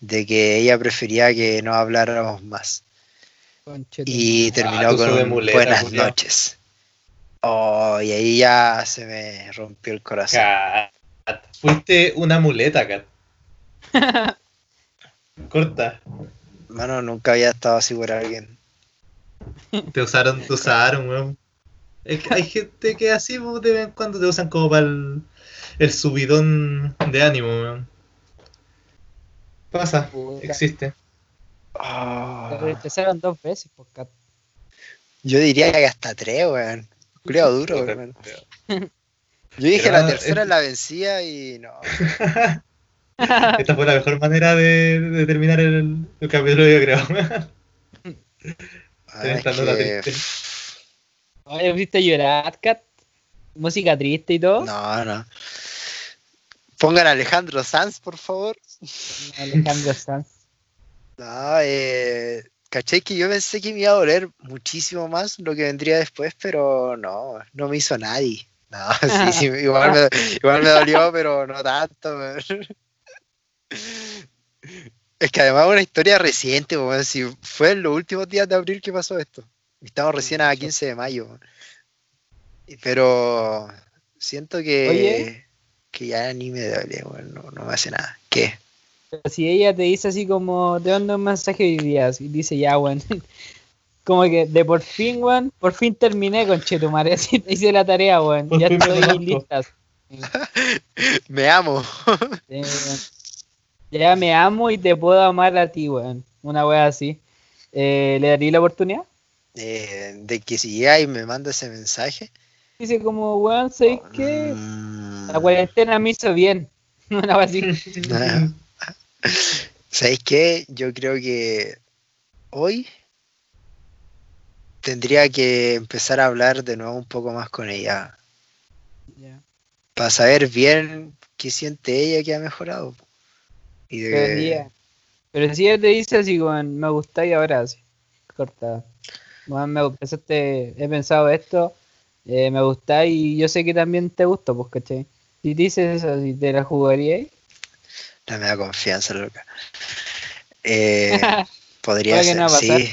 de que ella prefería que no habláramos más. Y madre. terminó con un muleta, buenas culiao. noches. Oh, y ahí ya se me rompió el corazón. Cat. Fuiste una muleta, Cat. Corta. Mano, nunca había estado así por alguien. Te usaron, te usaron, weón. Es que hay gente que así pues, de vez en cuando te usan como para el, el subidón de ánimo, weón. Pasa, Puta. existe. Ah. Te rechazaron dos veces, pues, cat. Yo diría que hasta tres, weón. Culeo duro, weón. Yo dije Pero la tercera es- la vencía y no. Esta fue la mejor manera de, de terminar el, el capítulo, yo creo. Ah, es esta nota que- triste. Oye, ¿viste llorar, cat? Música triste y todo. No, no. Pongan a Alejandro Sanz, por favor. Alejandro Sanz. No, eh. Caché que yo pensé que me iba a doler muchísimo más lo que vendría después, pero no, no me hizo nadie. No, sí, sí, igual me, igual me dolió, pero no tanto. Es que además es una historia reciente, weón, si fue en los últimos días de abril que pasó esto. Estamos recién a 15 de mayo. Pero siento que, Oye. que ya ni me duele, weón, no, no me hace nada. ¿Qué? Pero si ella te dice así como, te mando un mensaje hoy día, y dice ya, weón. Como que de por fin, weón, por fin terminé con Chetumare, así hice la tarea, weón. Ya estoy conozco. lista. Me amo. Sí. Ya me amo y te puedo amar a ti, weón. Una wea así. Eh, ¿Le daría la oportunidad? Eh, de que si llega y me manda ese mensaje. Dice como, weón, ¿sabes qué? mm, La cuarentena me hizo bien. Una así. ¿Sabéis qué? Yo creo que hoy tendría que empezar a hablar de nuevo un poco más con ella. Ya. Para saber bien qué siente ella que ha mejorado. Y de Pero, si ella te dice así, weón, me gusta y ahora así. Corta. Weón, me empezaste, he pensado esto, eh, me gusta y yo sé que también te gusta, pues, ¿cachai? Si dices eso, si te la jugaría no me da confianza, loca. Eh, podría ser, no sí.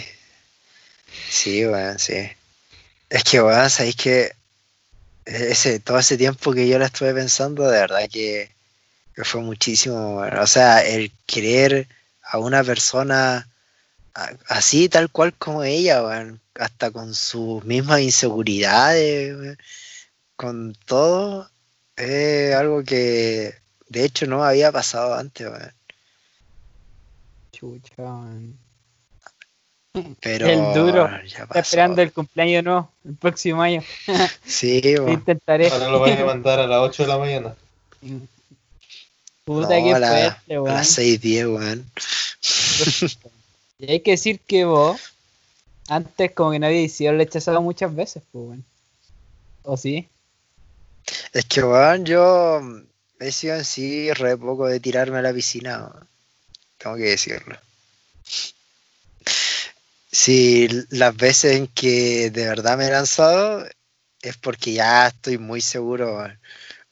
Sí, bueno, sí. Es que, weón, sabéis que ese, todo ese tiempo que yo la estuve pensando, de verdad que, que fue muchísimo. O sea, el querer a una persona así, tal cual como ella, weón, hasta con sus mismas inseguridades, weón, con todo, es algo que de hecho no había pasado antes, weón. Chucha, weón. Pero El duro. ya Está pasó. esperando el cumpleaños no, el próximo año. Sí, weón. intentaré. Ahora lo van a mandar a las 8 de la mañana. Puta No, que a la- fuerte, A las 6.10, weón. Y hay que decir que vos, antes como que no había sido rechazado muchas veces, pues, weón. ¿O sí? Es que, weón, yo he sido en sí re poco de tirarme a la piscina. Tengo que decirlo. Si las veces en que de verdad me he lanzado es porque ya estoy muy seguro.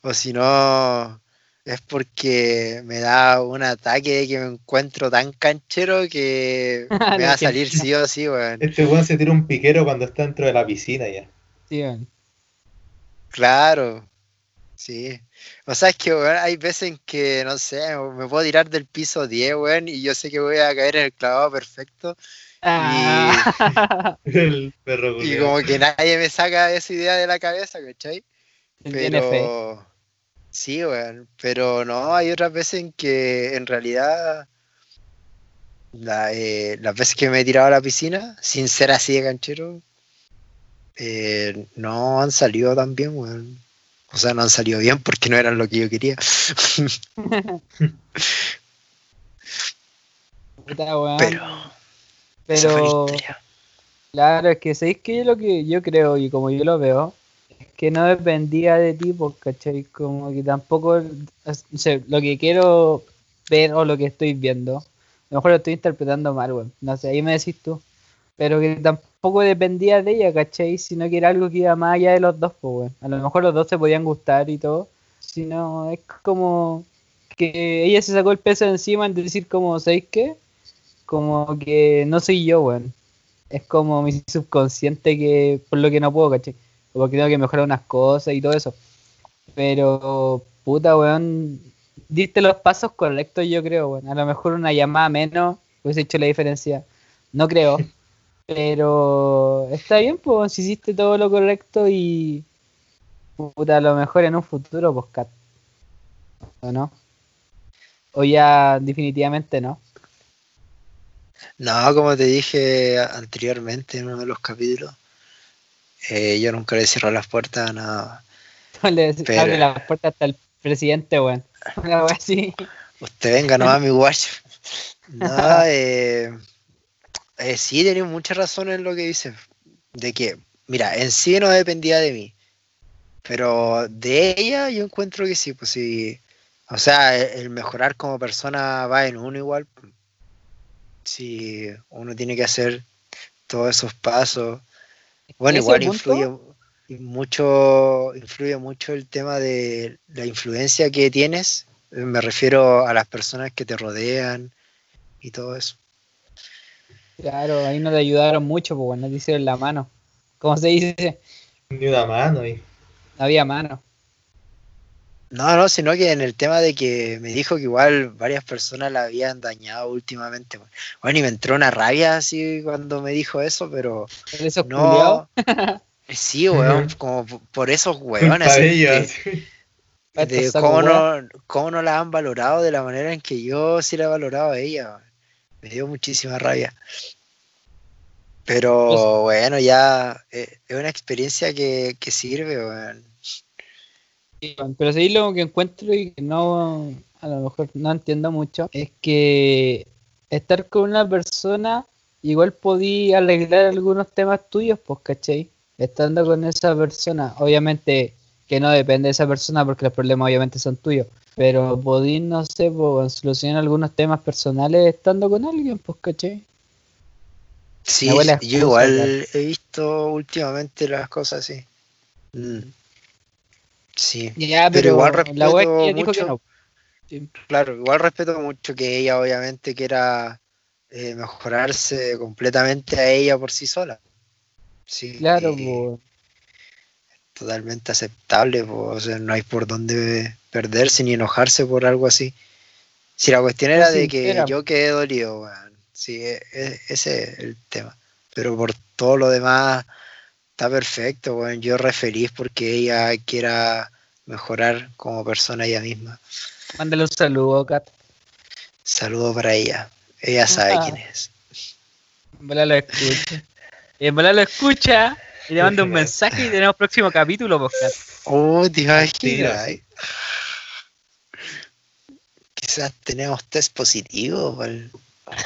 O si no, es porque me da un ataque de que me encuentro tan canchero que me va a salir sí o sí, weón. Este weón se tira un piquero cuando está dentro de la piscina ya. Sí, weón. Claro, sí. O sea, es que, weón, hay veces en que, no sé, me puedo tirar del piso 10, weón, y yo sé que voy a caer en el clavado perfecto. Ah, El perro Y como que nadie me saca esa idea de la cabeza, ¿cachai? tiene fe. Pero, sí, weón, pero no, hay otras veces en que en realidad la, eh, las veces que me he tirado a la piscina, sin ser así de canchero, eh, no han salido tan bien, weón. O sea, no han salido bien porque no eran lo que yo quería. Pero, Pero, claro, es que sabéis que lo que yo creo y como yo lo veo, que no dependía de ti, pues, ¿cachai? Como que tampoco, lo que quiero ver o lo que estoy viendo, a lo mejor lo estoy interpretando mal, weón. No sé, ahí me decís tú. Pero que tampoco dependía de ella, ¿cachai? Sino que era algo que iba más allá de los dos, pues, weón. A lo mejor los dos se podían gustar y todo, sino es como que ella se sacó el peso de encima en decir como, ¿sabéis qué? Como que no soy yo, weón. Es como mi subconsciente que por lo que no puedo, ¿cachai? Porque tengo que mejorar unas cosas y todo eso. Pero, puta, weón, diste los pasos correctos, yo creo, weón. A lo mejor una llamada menos hubiese hecho la diferencia. No creo. Pero está bien, pues, si hiciste todo lo correcto y, puta, a lo mejor en un futuro, pues, cat. ¿O no? O ya definitivamente no. No, como te dije anteriormente en uno de los capítulos, eh, yo nunca le cierro las puertas a nada. Le Pero- abre las puertas hasta el presidente, weón. Wea así. Usted venga nomás a mi guacho. No, eh, eh, sí, tenía mucha razón en lo que dice. De que, mira, en sí no dependía de mí. Pero de ella yo encuentro que sí, pues sí. O sea, el, el mejorar como persona va en uno igual. Si uno tiene que hacer todos esos pasos. Bueno, igual punto- influye mucho, influye mucho el tema de la influencia que tienes. Eh, Me refiero a las personas que te rodean y todo eso. Claro, ahí no te ayudaron mucho, pues bueno, te hicieron la mano. ¿Cómo se dice? Ni una mano y. No había mano. No, no, sino que en el tema de que me dijo que igual varias personas la habían dañado últimamente. Bueno, y me entró una rabia así cuando me dijo eso, pero esos no. Sí, weón, como por esos weones. así de ellos, de- cómo no, cómo no la han valorado de la manera en que yo sí la he valorado a ella. Me dio muchísima rabia. Pero Eso. bueno, ya eh, es una experiencia que, que sirve, weón. Pero sí lo que encuentro y que no, a lo mejor no entiendo mucho, es que estar con una persona igual podía arreglar algunos temas tuyos, pues, ¿cachai? Estando con esa persona, obviamente que no depende de esa persona porque los problemas obviamente son tuyos, pero podí, no sé, pues, solucionar algunos temas personales estando con alguien, pues, ¿cachai? Sí, yo igual he visto últimamente las cosas así. Mm. Sí, Ya, Pero pero, igual que respeto que mucho- no. Sí. claro, igual respeto mucho que ella obviamente quiera eh, mejorarse completamente a ella por sí sola. Sí, Claro, pues. totalmente aceptable, po, o sea, no hay por dónde perderse ni enojarse por algo así. Si la cuestión era de que yo quedé dolido. Sí, e- e- ese es el tema. Pero por todo lo demás está perfecto, weón. Yo re feliz porque ella quiera mejorar como persona ella misma. Mándale un saludo, Kat. Saludo para ella. Ella sabe Ah. quién es. En bola lo escucha. Y en bola lo escucha y le manda un mensaje y tenemos próximo capítulo, pues, Kat. Oh, te imaginas. Quizás tenemos test positivo para el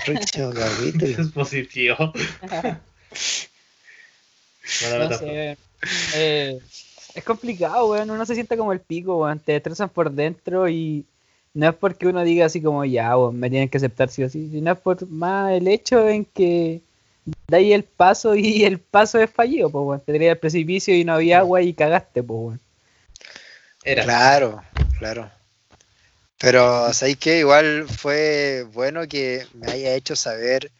próximo capítulo. Es positivo. No sé, eh, es complicado, weón. Uno se siente como el pico, weón. Te destrozan por dentro y no es porque uno diga así como, ya, weón, me tienen que aceptar sí o sí, sino es por más el hecho en que de ahí el paso y el paso es fallido, pues, weón. Te tiré al precipicio y no había agua y cagaste, pues, weón. Era. Claro, claro. Pero, ¿sabes qué? Igual fue bueno que me haya hecho saber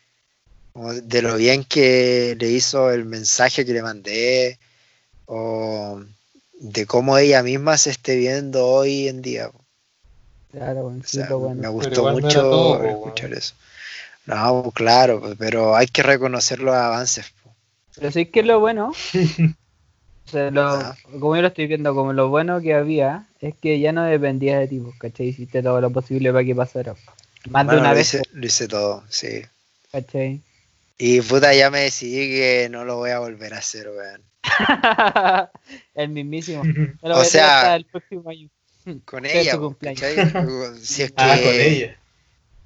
como de lo bien que le hizo el mensaje que le mandé o de cómo ella misma se esté viendo hoy en día. Claro. O sea, pues, bueno. me gustó no mucho todo, po, escuchar eso. No, pues, claro, pues, pero hay que reconocer los avances. po. Pero sí que lo bueno, o sea, lo- Ah. como yo lo estoy viendo, como lo bueno que había, es que ya no dependía de ti, pues, ¿cachai? Hiciste todo lo posible para que pasara. Más de una lo vez, hice, lo hice todo, sí. pues, ¿cachai? Y puta, ya me decidí que no lo voy a volver a hacer, weón. el mismísimo. ah, Me lo O voy a hacer sea, hasta el próximo año. Con ella, su po, cumpleaños. ¿cachai? Si es que, con ella.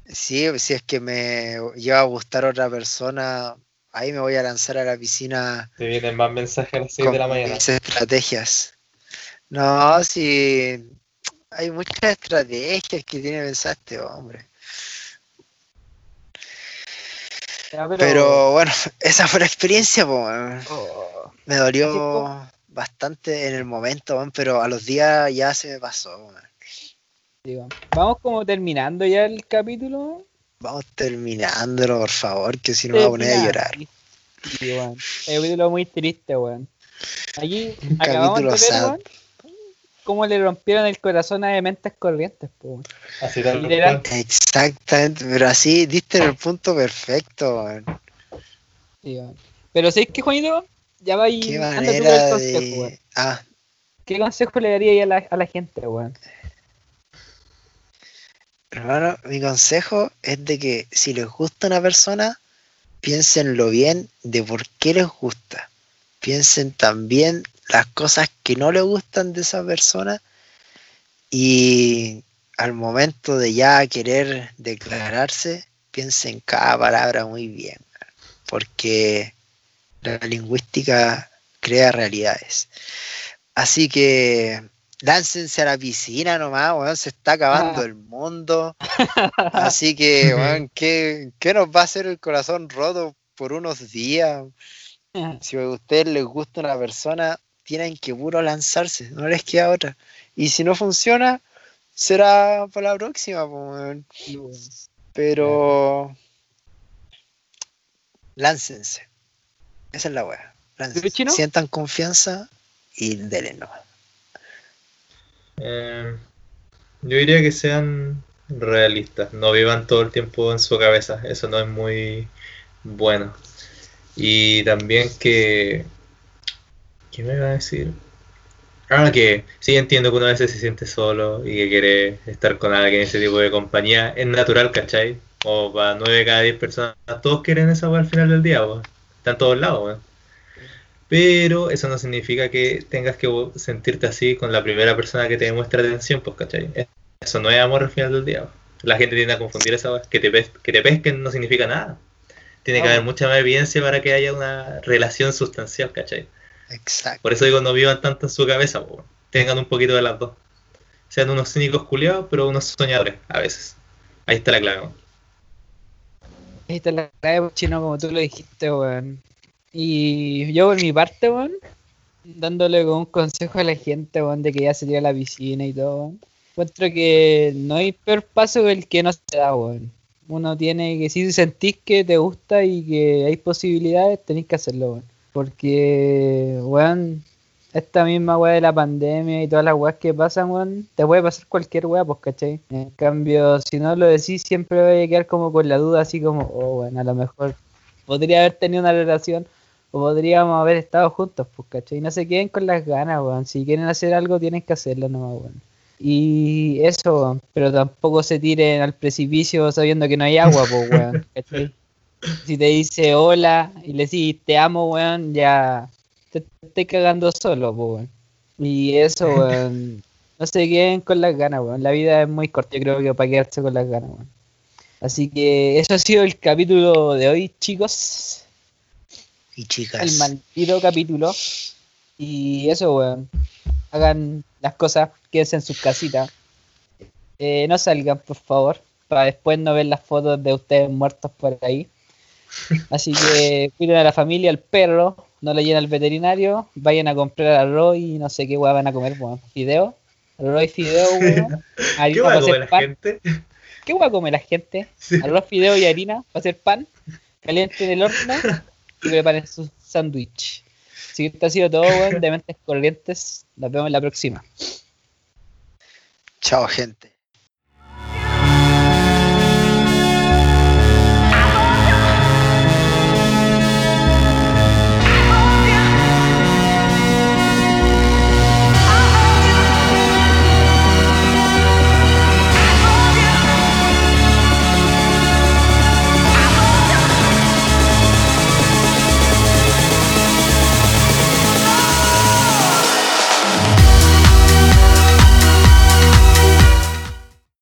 Sí, si es que me lleva a gustar otra persona, ahí me voy a lanzar a la piscina Te vienen más mensajes a las 6 con de la mañana. mis estrategias. No, sí, hay muchas estrategias que tiene pensado este hombre. Ya, pero- Pero bueno, esa fue la experiencia. Oh, me dolió bastante en el momento, pero a los días ya se me pasó. digo, Vamos como terminando ya el capítulo. Vamos terminándolo, por favor, que si no me voy a poner a llorar. Sí. Un capítulo muy triste, weón. Aquí Un acabamos de ver, cómo le rompieron el corazón a Dementes Corrientes, po. Así. Exactamente, pero así diste en el punto perfecto, weón. Sí. Pero ¿sabes qué, Juanito? Ya va ahí. Qué anda tú el consejo, weón. de. Ah, ¿Qué consejo le daría ahí a la, a la gente, weón? hermano, mi consejo es de que si les gusta una persona, piénsenlo bien de por qué les gusta. Piensen también las cosas que no les gustan de esa persona y al momento de ya querer declararse, piensen cada palabra muy bien, porque la lingüística crea realidades. Así que láncense a la piscina nomás, weón, se está acabando Ah. el mundo. Así que, weón, ¿qué, qué nos va a hacer el corazón roto por unos días? Si a ustedes les gusta una persona, tienen que puro lanzarse, no les queda otra. Y si no funciona, será para la próxima, pero láncense. Esa es la. Láncense. chino? Sientan confianza y denle nomás. Eh, yo diría que sean realistas, no vivan todo el tiempo en su cabeza, eso no es muy bueno. Y también que... ¿Qué me iba a decir? Ah, que sí entiendo que uno a veces se siente solo y que quiere estar con alguien, ese tipo de compañía, es natural, ¿cachai? O para 9 de cada 10 personas, todos quieren esa al final del día, weón. Está en todos lados, weón. Pero eso no significa que tengas que sentirte así con la primera persona que te demuestra atención, pues, ¿cachai? Eso no es amor al final del día. La gente tiende a confundir esa. Que te, que te pesquen no significa nada. Tiene que haber mucha más evidencia para que haya una relación sustancial, ¿cachai? Exacto. Por eso digo, no vivan tanto en su cabeza, po, tengan un poquito de las dos. Sean unos cínicos culiados, pero unos soñadores a veces. Ahí está la clave. weón. Ahí está la clave, pues, chino, como tú lo dijiste, weón. Y yo por mi parte, weón, dándole como un consejo a la gente, weón, de que ya se tira a la piscina y todo, weón. Encuentro que no hay peor paso que el que no se da, weón. Uno tiene que, si sentís que te gusta y que hay posibilidades, tenéis que hacerlo, weón. Porque, weón, esta misma weá de la pandemia y todas las weas que pasan, weón, te puede pasar cualquier weá, pues, ¿cachai? En cambio, si no lo decís, siempre voy a quedar como con la duda, así como, oh, bueno, a lo mejor podría haber tenido una relación o podríamos haber estado juntos, pues, ¿cachai? No se queden con las ganas, weón. Si quieren hacer algo, tienen que hacerlo nomás, weón. Y eso, pero tampoco se tiren al precipicio sabiendo que no hay agua, pues, weón. ¿cachai? Si te dice hola y le decís te amo, weón, ya te estoy cagando solo, pues, weón. Y eso, weón. No se queden con las ganas, weón. La vida es muy corta, yo creo que para quedarse con las ganas, weón. Así que eso ha sido el capítulo de hoy, chicos. Y chicas. El maldito capítulo. Y eso, weón. Hagan las cosas, quédense en sus casitas. Eh, no salgan, por favor, para después no ver las fotos de ustedes muertos por ahí. Así que cuiden a la familia, al perro, no le llenen al veterinario, vayan a comprar arroz y no sé qué weón van a comer, weón. Fideo, arroz fideo, weón. ¿Qué va a comer la pan. gente? ¿Qué va a comer la gente? Sí. Arroz, fideo y harina para hacer pan, caliente en el horno y preparen su sándwich. Que esto ha sido todo, de mentes corrientes. Nos vemos en la próxima. Chao, gente.